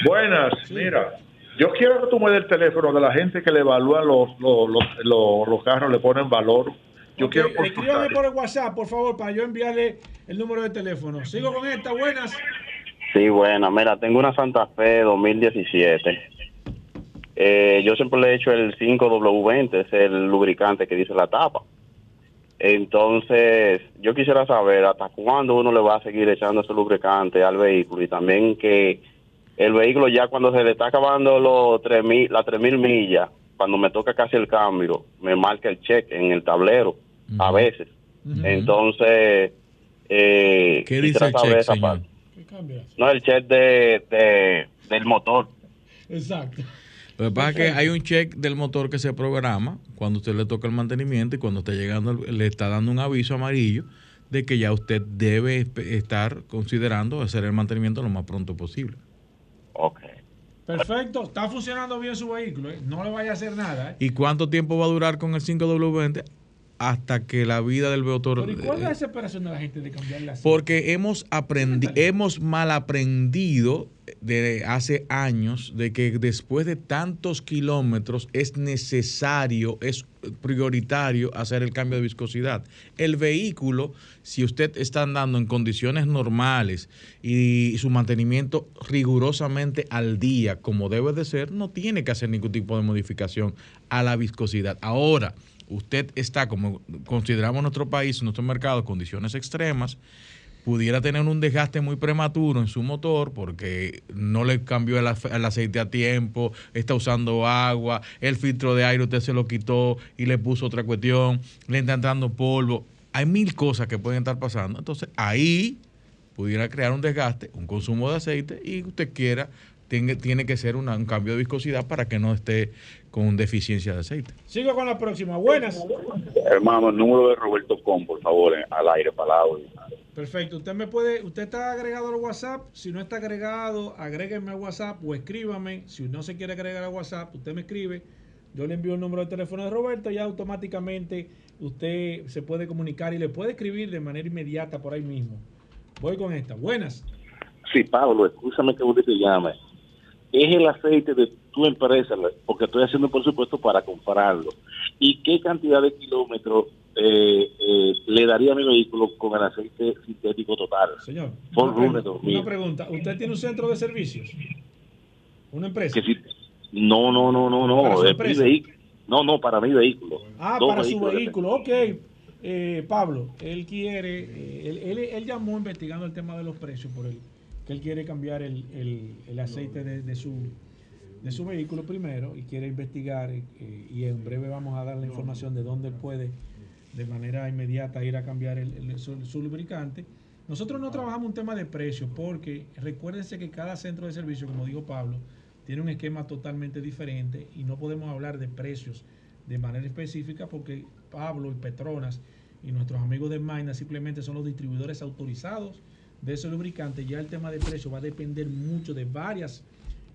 Buenas, mira, yo quiero que tú me des el teléfono de la gente que le evalúa los, los, los, los- los carros, le ponen valor. Yo quiero Escríbame por el WhatsApp, por favor, para yo enviarle el número de teléfono. Sigo con esta, buenas. Sí, buena. Mira, tengo una Santa Fe 2017. Eh, yo siempre le he hecho el 5W20, es el lubricante que dice la tapa. Entonces, yo quisiera saber hasta cuándo uno le va a seguir echando ese lubricante al vehículo y también que el vehículo ya cuando se le está acabando los 3000, las 3000 millas, cuando me toca casi el cambio, me marca el cheque en el tablero, a veces. Entonces, eh, ¿Qué dice el esa señor? parte. No, el check de, de- del motor. Exacto. Lo que pasa es que hay un check del motor que se programa cuando usted le toca el mantenimiento y cuando está llegando, le está dando un aviso amarillo de que ya usted debe estar considerando hacer el mantenimiento lo más pronto posible. Perfecto, está funcionando bien su vehículo, ¿eh? no le vaya a hacer nada. ¿eh? ¿Y cuánto tiempo va a durar con el 5W20? Hasta que la vida del. Pero ¿y cuál es la eh, desesperación de la gente de cambiarle así? Porque hemos aprendido, hemos mal aprendido de hace años de que después de tantos kilómetros es necesario, es prioritario hacer el cambio de viscosidad. El vehículo, si usted está andando en condiciones normales y su mantenimiento rigurosamente al día, como debe de ser, no tiene que hacer ningún tipo de modificación a la viscosidad. Ahora, usted está, como consideramos nuestro país, nuestro mercado, condiciones extremas, pudiera tener un desgaste muy prematuro en su motor porque no le cambió el, aceite a tiempo, está usando agua, el filtro de aire usted se lo quitó y le puso otra cuestión, le está entrando polvo. Hay mil cosas que pueden estar pasando. Entonces ahí pudiera crear un desgaste, un consumo de aceite y usted quiera, tiene, tiene que ser una- un cambio de viscosidad para que no esté con deficiencia de aceite. Sigo con la próxima, buenas. Hermano, el número de Roberto Con, por favor, eh, al aire, para el audio. Perfecto, usted me puede, usted está agregado al WhatsApp, si no está agregado, agrégueme al WhatsApp o escríbame, si no se quiere agregar al WhatsApp, usted me escribe, yo le envío el número de teléfono de Roberto y automáticamente usted se puede comunicar y le puede escribir de manera inmediata por ahí mismo. Voy con esta, buenas. Sí, Pablo, escúchame que usted te llame. Es el aceite de tu empresa, porque estoy haciendo por supuesto para comprarlo. ¿Y qué cantidad de kilómetros eh, eh, le daría a mi vehículo con el aceite sintético total? Señor. Full Una, pregunta, 2000. una pregunta, ¿usted tiene un centro de servicios? ¿Una empresa? Que si- no, no, no, no, ¿Para no. es mi empresa? vehículo. No, no, para mi vehículo. Ah, Dos para su vehículo, ok. Eh, Pablo, él quiere, eh, él, él- él llamó investigando el tema de los precios por él, que él quiere cambiar el, el- el aceite de, de su, de su vehículo primero y quiere investigar eh, y en breve vamos a dar la información de dónde él puede de manera inmediata ir a cambiar el, su, su lubricante. Nosotros no trabajamos un tema de precio porque recuérdense que cada centro de servicio, como dijo Pablo, tiene un esquema totalmente diferente y no podemos hablar de precios de manera específica porque Pablo y Petronas y nuestros amigos de Maina simplemente son los distribuidores autorizados de ese lubricante. Ya el tema de precio va a depender mucho de varias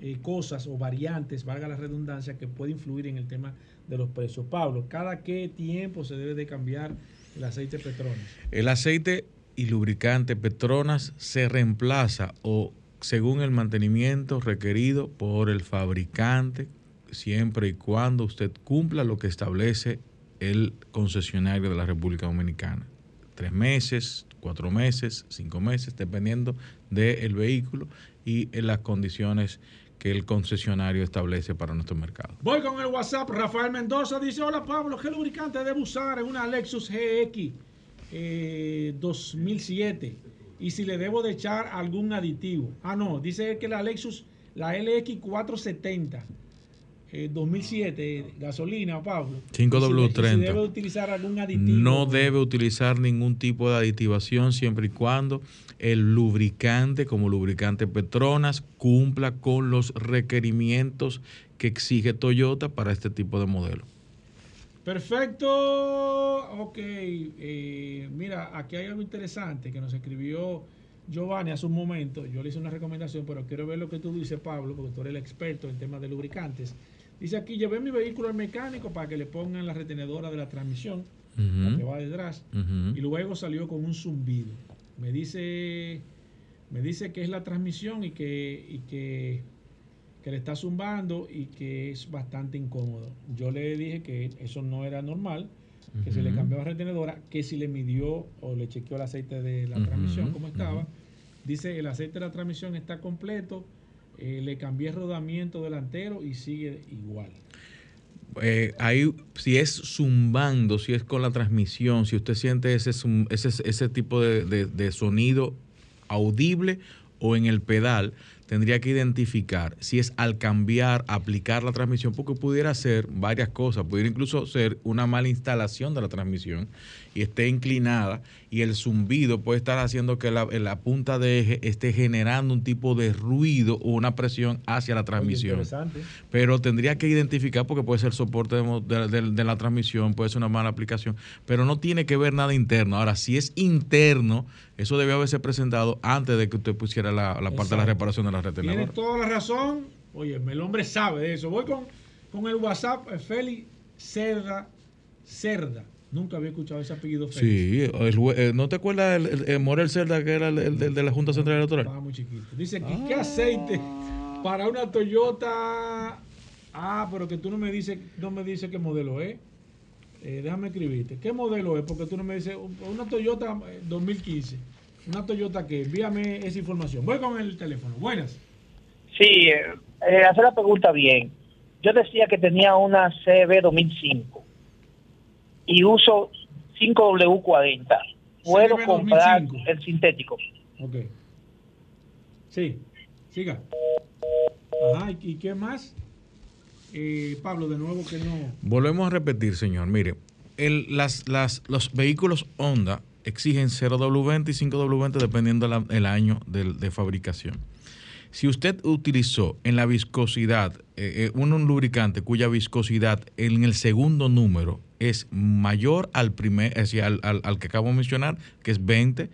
eh, cosas o variantes, valga la redundancia, que puede influir en el tema de los precios. Pablo, ¿cada qué tiempo se debe de cambiar el aceite Petronas? El aceite y lubricante Petronas se reemplaza o según el mantenimiento requerido por el fabricante, siempre y cuando usted cumpla lo que establece el concesionario de la República Dominicana. Tres meses, cuatro meses, cinco meses, dependiendo del vehículo y en las condiciones que el concesionario establece para nuestro mercado. Voy con el WhatsApp. Rafael Mendoza dice: Hola Pablo, ¿qué lubricante debo usar en una Lexus GX eh, 2007? Y si le debo de echar algún aditivo. Ah, no, dice que la Lexus, la LX 470 eh, 2007, gasolina, Pablo. 5W30. Y si, y si debe utilizar algún aditivo. No debe utilizar ningún tipo de aditivación siempre y cuando el lubricante, como lubricante Petronas, cumpla con los requerimientos que exige Toyota para este tipo de modelo. Perfecto. Ok. eh, mira, aquí hay algo interesante que nos escribió Giovanni hace un momento. Yo le hice una recomendación, pero quiero ver lo que tú dices, Pablo, porque tú eres el experto en temas de lubricantes. Dice aquí, llevé mi vehículo al mecánico para que le pongan la retenedora de la transmisión, la Ujú. que va detrás, y luego salió con un zumbido. Me dice, me dice que es la transmisión y que, y que, que le está zumbando y que es bastante incómodo. Yo le dije que eso no era normal, que se le cambió la retenedora, que si le midió o le chequeó el aceite de la transmisión, cómo estaba. Dice, el aceite de la transmisión está completo, eh, le cambié el rodamiento delantero y sigue igual. Eh, ahí, si es zumbando, si es con la transmisión, si usted siente ese, ese, ese tipo de, de- de sonido audible o en el pedal, tendría que identificar si es al cambiar, aplicar la transmisión, porque pudiera ser varias cosas, pudiera incluso ser una mala instalación de la transmisión y esté inclinada y el zumbido puede estar haciendo que la, la punta de eje esté generando un tipo de ruido o una presión hacia la transmisión. Pero tendría que identificar porque puede ser soporte de, mo- de- de- de la transmisión, puede ser una mala aplicación, pero no tiene que ver nada interno. Ahora, si es interno, eso debe haberse presentado antes de que usted pusiera la, la parte de la reparación de la Tiene retenedora. toda la razón. Oye, el hombre sabe de eso. Voy con, con el WhatsApp, Félix Cerda. Cerda. Nunca había escuchado ese apellido Félix. Sí, el eh, ¿no te acuerdas el, el- el Morel Cerda que era el, el- el de la Junta Central Electoral? Estaba muy chiquito. Dice aquí, ¿qué aceite para una Toyota? Ah, pero que tú no me dices, no me dices qué modelo es. Eh, déjame escribirte. ¿Qué modelo es? Porque tú no me dices una Toyota eh, 2015. Una Toyota que envíame esa información. Voy con el teléfono. Buenas. Sí, eh, eh, hacer la pregunta bien. Yo decía que tenía una CB 2005 y uso 5W40. ¿Puedo comprar 2005. el sintético? Ok. Sí, siga. Ajá, ¿y, qué más? Eh, Pablo, de nuevo que no. Volvemos a repetir, señor. Mire, el- las, las, los vehículos Honda exigen 0W20 y 5W20 dependiendo del año del- de, fabricación. Si usted utilizó en la viscosidad eh, eh, un, lubricante cuya viscosidad en el segundo número es mayor al primer, es decir, al- al que acabo de mencionar, que es 20,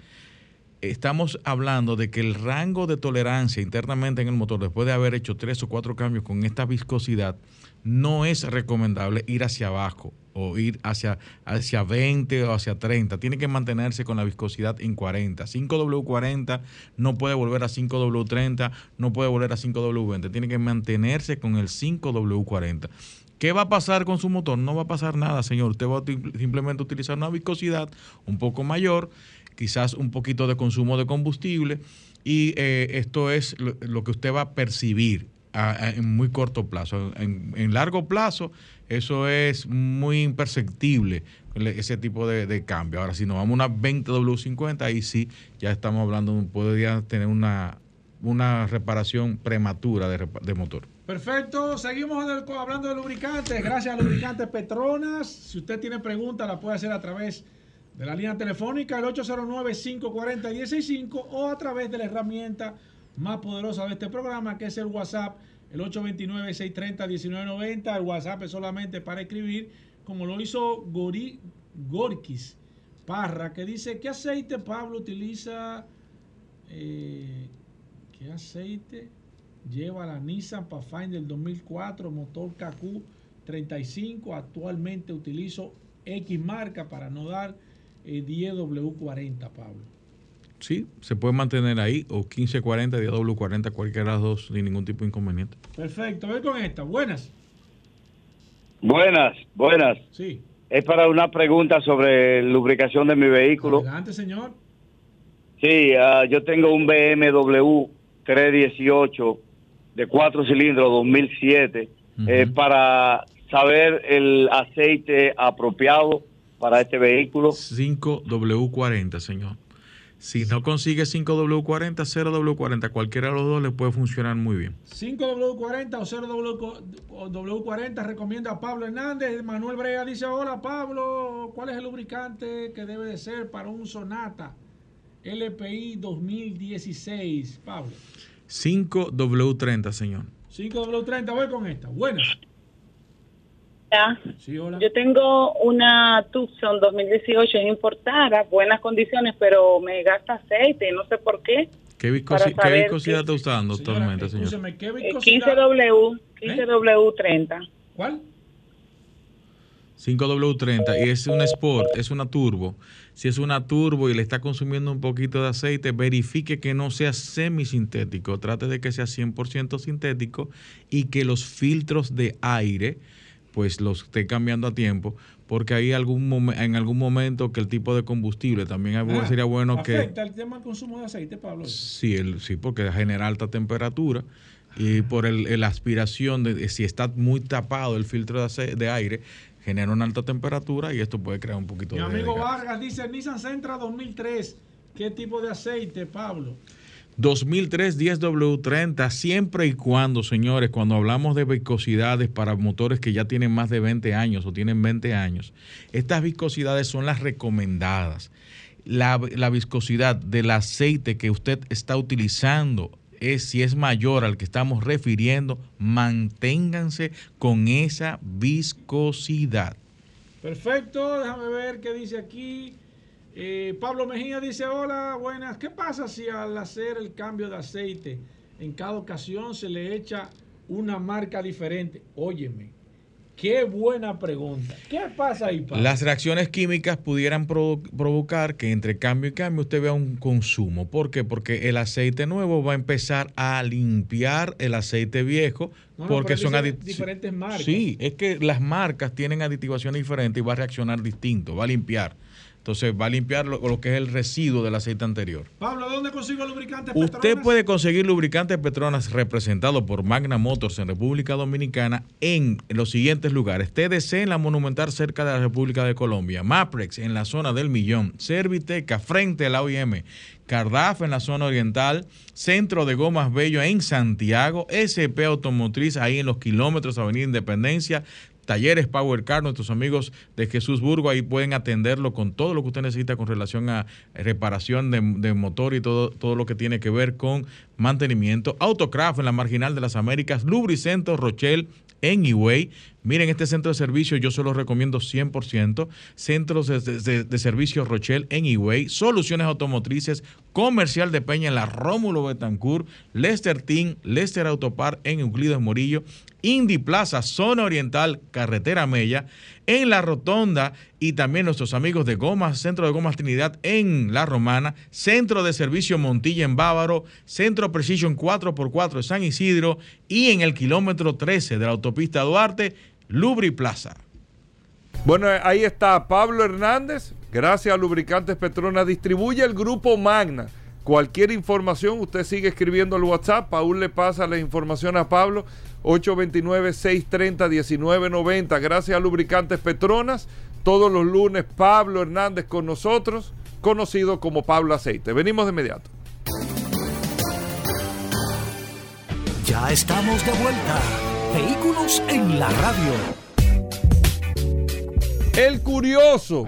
estamos hablando de que el rango de tolerancia internamente en el motor, después de haber hecho tres o cuatro cambios con esta viscosidad, no es recomendable ir hacia abajo o ir hacia, hacia 20 o hacia 30. Tiene que mantenerse con la viscosidad en 40. 5W40 no puede volver a 5W30, no puede volver a 5W20. Tiene que mantenerse con el 5W40. ¿Qué va a pasar con su motor? No va a pasar nada, señor. Usted va a simplemente utilizar una viscosidad un poco mayor, quizás un poquito de consumo de combustible y eh, esto es lo que usted va a percibir en muy corto plazo. En, largo plazo, eso es muy imperceptible, le- ese tipo de, de cambio. Ahora, si nos vamos a una 20W50, ahí sí ya estamos hablando, podría tener una, una reparación prematura de de motor. Perfecto, seguimos hablando de lubricantes. Gracias a Lubricantes Petronas. Si usted tiene preguntas, la puede hacer a través de la línea telefónica, el 809-540-165 o a través de la herramienta más poderosa de este programa, que es el WhatsApp, el 829-630-1990. El WhatsApp es solamente para escribir, como lo hizo Gori, Gorkis Parra, que dice, ¿qué aceite Pablo utiliza? Eh, ¿Qué aceite? Lleva la Nissan Pathfinder 2004, motor KQ35. Actualmente utilizo X marca para no dar eh, 10W40, Pablo. Sí, se puede mantener ahí, o 1540, DW40, cualquiera de las dos, sin ningún tipo de inconveniente. Perfecto, voy con esta. Buenas. Buenas, buenas. Sí. Es para una pregunta sobre lubricación de mi vehículo. Adelante, señor. Sí, ah, yo tengo un BMW 318 de cuatro cilindros 2007 eh, para saber el aceite apropiado para este vehículo. 5W40, señor. Si no consigue 5W40, 0W40, cualquiera de los dos le puede funcionar muy bien. 5W40 o 0W40 recomienda a Pablo Hernández. Manuel Brea dice, hola Pablo, ¿cuál es el lubricante que debe de ser para un Sonata LPI 2016? Pablo. 5W30, señor. 5W30, voy con esta. Buenas. Hola. Sí, hola. Yo tengo una Tucson 2018 es importada, buenas condiciones, pero me gasta aceite, no sé por qué. ¿Qué, viscosidad qué- está usando actualmente, señor? Escúcheme, ¿qué Eh, viscosidad? 15W, 15W30. ¿Cuál? 5W30 y es una Sport, es una turbo. Si es una turbo y le está consumiendo un poquito de aceite, verifique que no sea semisintético. Trate de que sea 100% sintético y que los filtros de aire pues los esté cambiando a tiempo, porque hay algún momen- en algún momento que el tipo de combustible también Ah, sería bueno que ¿Afecta el tema del consumo de aceite, Pablo? Sí, el, sí, porque genera alta temperatura y por el, el aspiración, de, si está muy tapado el filtro de, ace- de aire, genera una alta temperatura y esto puede crear un poquito Mi de... amigo de gas. Vargas dice Nissan Sentra 2003. ¿Qué tipo de aceite, Pablo? 2003 10W30, siempre y cuando, señores, cuando hablamos de viscosidades para motores que ya tienen más de 20 años o tienen 20 años, estas viscosidades son las recomendadas. La, la viscosidad del aceite que usted está utilizando es si es mayor al que estamos refiriendo, manténganse con esa viscosidad. Perfecto, déjame ver qué dice aquí. Eh, Pablo Mejía dice, hola, buenas. ¿Qué pasa si al hacer el cambio de aceite en cada ocasión se le echa una marca diferente? Óyeme, qué buena pregunta. ¿Qué pasa ahí, Pablo? Las reacciones químicas pudieran provo- provocar que entre cambio y cambio usted vea un consumo. ¿Por qué? Porque el aceite nuevo va a empezar a limpiar el aceite viejo No, no, porque son diferentes marcas. Sí, es que las marcas tienen aditivaciones diferentes y va a reaccionar distinto, va a limpiar. Entonces va a limpiar lo, lo que es el residuo del aceite anterior. Pablo, ¿dónde consigo lubricantes Usted Petronas? puede conseguir lubricantes Petronas representado por Magna Motors en República Dominicana en los siguientes lugares. TDC en la Monumental cerca de la República de Colombia. Maprex en la zona del Millón. Serviteca frente a la OIM. Cardaf en la zona oriental. Centro de Gomas Bello en Santiago. SP Automotriz ahí en los kilómetros Avenida Independencia. Talleres Power Car, nuestros amigos de Jesús Burgo, ahí pueden atenderlo con todo lo que usted necesita con relación a reparación de, motor y todo, todo lo que tiene que ver con mantenimiento. Autocraft en la Marginal de las Américas, Lubricento Rochelle en Higüey. Miren, este centro de servicio yo se lo recomiendo 100%. Centros de, de- de servicio Rochelle en Higüey. Soluciones automotrices. Comercial de Peña en la Rómulo Betancourt. Lester Team, Lester Autopar en Euclides Morillo. Indy Plaza, zona oriental, carretera Mella, en la Rotonda y también nuestros amigos de Gomas, Centro de Gomas Trinidad en La Romana, Centro de Servicio Montilla en Bávaro, Centro Precision 4x4 en San Isidro y en el kilómetro 13 de la autopista Duarte, Lubri Plaza. Bueno, ahí está Pablo Hernández. Gracias a Lubricantes Petronas. Distribuye el grupo Magna. Cualquier información, usted sigue escribiendo al WhatsApp. Paul le pasa la información a Pablo. 829-630-1990. Gracias a Lubricantes Petronas. Todos los lunes, Pablo Hernández con nosotros, conocido como Pablo Aceite. Venimos de inmediato. Ya estamos de vuelta. Vehículos en la radio. El curioso.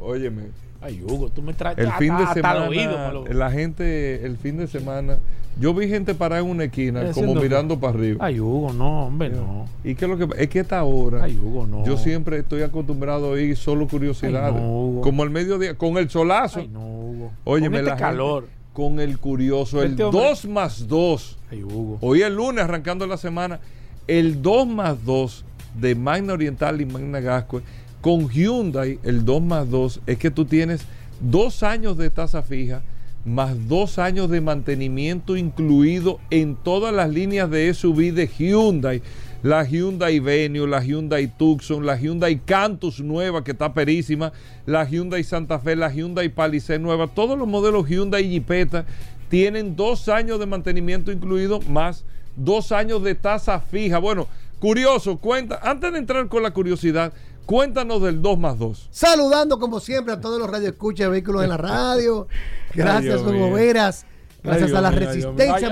Óyeme. Ay, Hugo, tú me traes El fin de semana, oído, la gente, el fin de semana, yo vi gente parada en una esquina, como mirando para arriba. Ay, Hugo, no, hombre, no. ¿Y qué es lo que Es que esta hora, Ay, Hugo, no. yo siempre estoy acostumbrado a oír solo curiosidades. Ay, no, Hugo. como el mediodía, con el solazo. Ay, no, Hugo. Óyeme, Con la este gente- calor. con el curioso, el Este hombre- 2 más 2. Ay, Hugo. Hoy el lunes, arrancando la semana, el 2 más 2 de Magna Oriental y Magna Gascue. Con Hyundai, el 2 más 2 es que tú tienes dos años de tasa fija más dos años de mantenimiento incluido en todas las líneas de SUV de Hyundai. La Hyundai Venue, la Hyundai Tucson, la Hyundai Cantus nueva que está perísima, la Hyundai Santa Fe, la Hyundai Palisade nueva, todos los modelos Hyundai Jeepeta tienen dos años de mantenimiento incluido más dos años de tasa fija. Bueno, curioso, cuenta, antes de entrar con la curiosidad, cuéntanos del 2 más 2. Saludando como siempre a todos los radioescuchas de vehículos en la radio. Gracias. Hugo Veras. Gracias Ay, a la mío, resistencia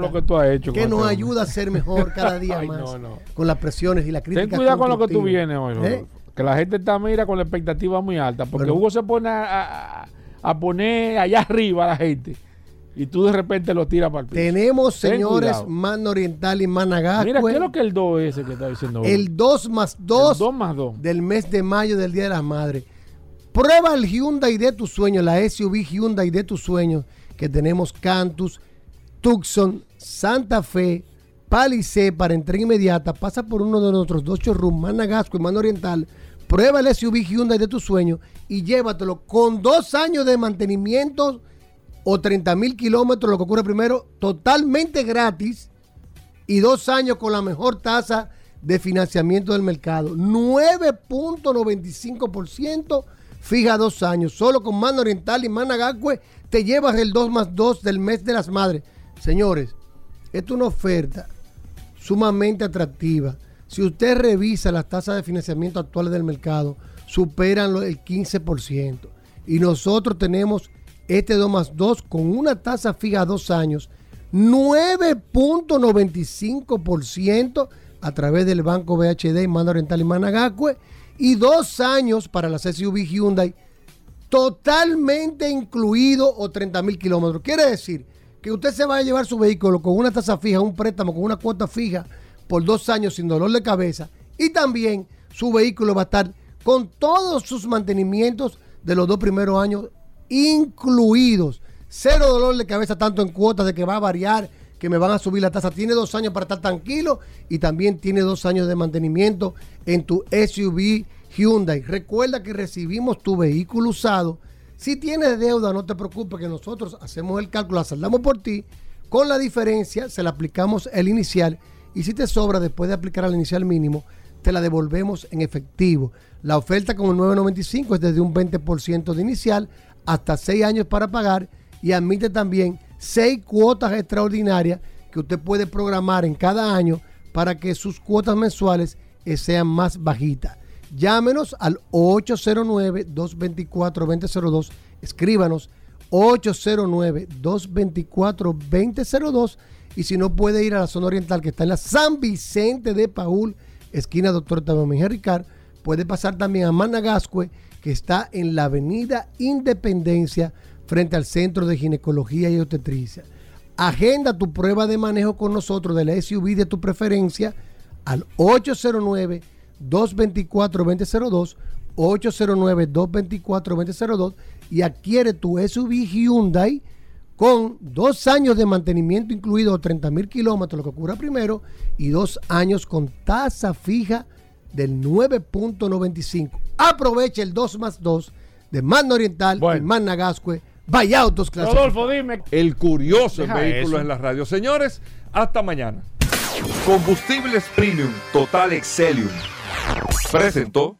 lo que tú has hecho que con nos este ayuda a ser mejor cada día Ay, más no, no. con las presiones y la crítica. Ten cuidado con lo que tú vienes hoy, ¿Eh? Que la gente está mira con la expectativa muy alta, porque Bueno. Hugo se pone a, a- a poner allá arriba a la gente y tú de repente lo tiras para el piso. Tenemos, Ten señores, cuidado. Mano Oriental y Managascue. Mira, ¿qué es lo que el 2 ese que está diciendo? El 2 más 2 2 más 2 del mes de mayo del Día de las Madres. Prueba el Hyundai de tus sueños, la SUV Hyundai de tus sueños, que tenemos Cantus, Tucson, Santa Fe, Palisade para entrega inmediata. Pasa por uno de nuestros dos showrooms, Managasco y Mano Oriental. Prueba el SUV Hyundai de tus sueños y llévatelo con dos años de mantenimiento o 30 mil kilómetros, lo que ocurre primero, totalmente gratis y dos años con la mejor tasa de financiamiento del mercado. 9.95% fija dos años. Solo con Mano Oriental y Managacue te llevas el 2 más 2 del mes de las madres. Señores, es una oferta sumamente atractiva. Si usted revisa las tasas de financiamiento actuales del mercado, superan el 15%. Y nosotros tenemos este 2 más 2 con una tasa fija a dos años, 9.95% a través del Banco BHD, Mano Oriental y Managacue, y dos años para las SUV Hyundai, totalmente incluido o 30 mil kilómetros. Quiere decir que usted se va a llevar su vehículo con una tasa fija, un préstamo con una cuota fija por dos años sin dolor de cabeza y también su vehículo va a estar con todos sus mantenimientos de los dos primeros años incluidos. Cero dolor de cabeza tanto en cuotas de que va a variar, que me van a subir la tasa. Tiene dos años para estar tranquilo y también tiene dos años de mantenimiento en tu SUV Hyundai. Recuerda que recibimos tu vehículo usado. Si tienes deuda, no te preocupes que nosotros hacemos el cálculo, la saldamos por ti. Con la diferencia, se le aplicamos el inicial y si te sobra después de aplicar al inicial mínimo, te la devolvemos en efectivo. La oferta con el 995 es desde un 20% de inicial hasta 6 años para pagar y admite también 6 cuotas extraordinarias que usted puede programar en cada año para que sus cuotas mensuales eh, sean más bajitas. Llámenos al 809-224-2002. Escríbanos 809-224-2002. Y si no puede ir a la zona oriental que está en la San Vicente de Paul, esquina Doctor Tadeo Mejía Ricard, puede pasar también a Managascue, que está en la avenida Independencia, frente al Centro de Ginecología y Obstetricia. Agenda tu prueba de manejo con nosotros de la SUV de tu preferencia al 809-224-2002, 809-224-2002 y adquiere tu SUV Hyundai con dos años de mantenimiento incluido, 30 mil kilómetros, lo que ocurra primero, y dos años con tasa fija del 9.95. Aprovecha el 2 más 2 de Magna Oriental y Magna Gascue. Vaya autos clasificados. Rodolfo, dime. El curioso Deja eso. en la radio. Señores, hasta mañana. Combustibles Premium Total Excelium. Presentó.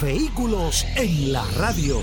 Vehículos en la radio.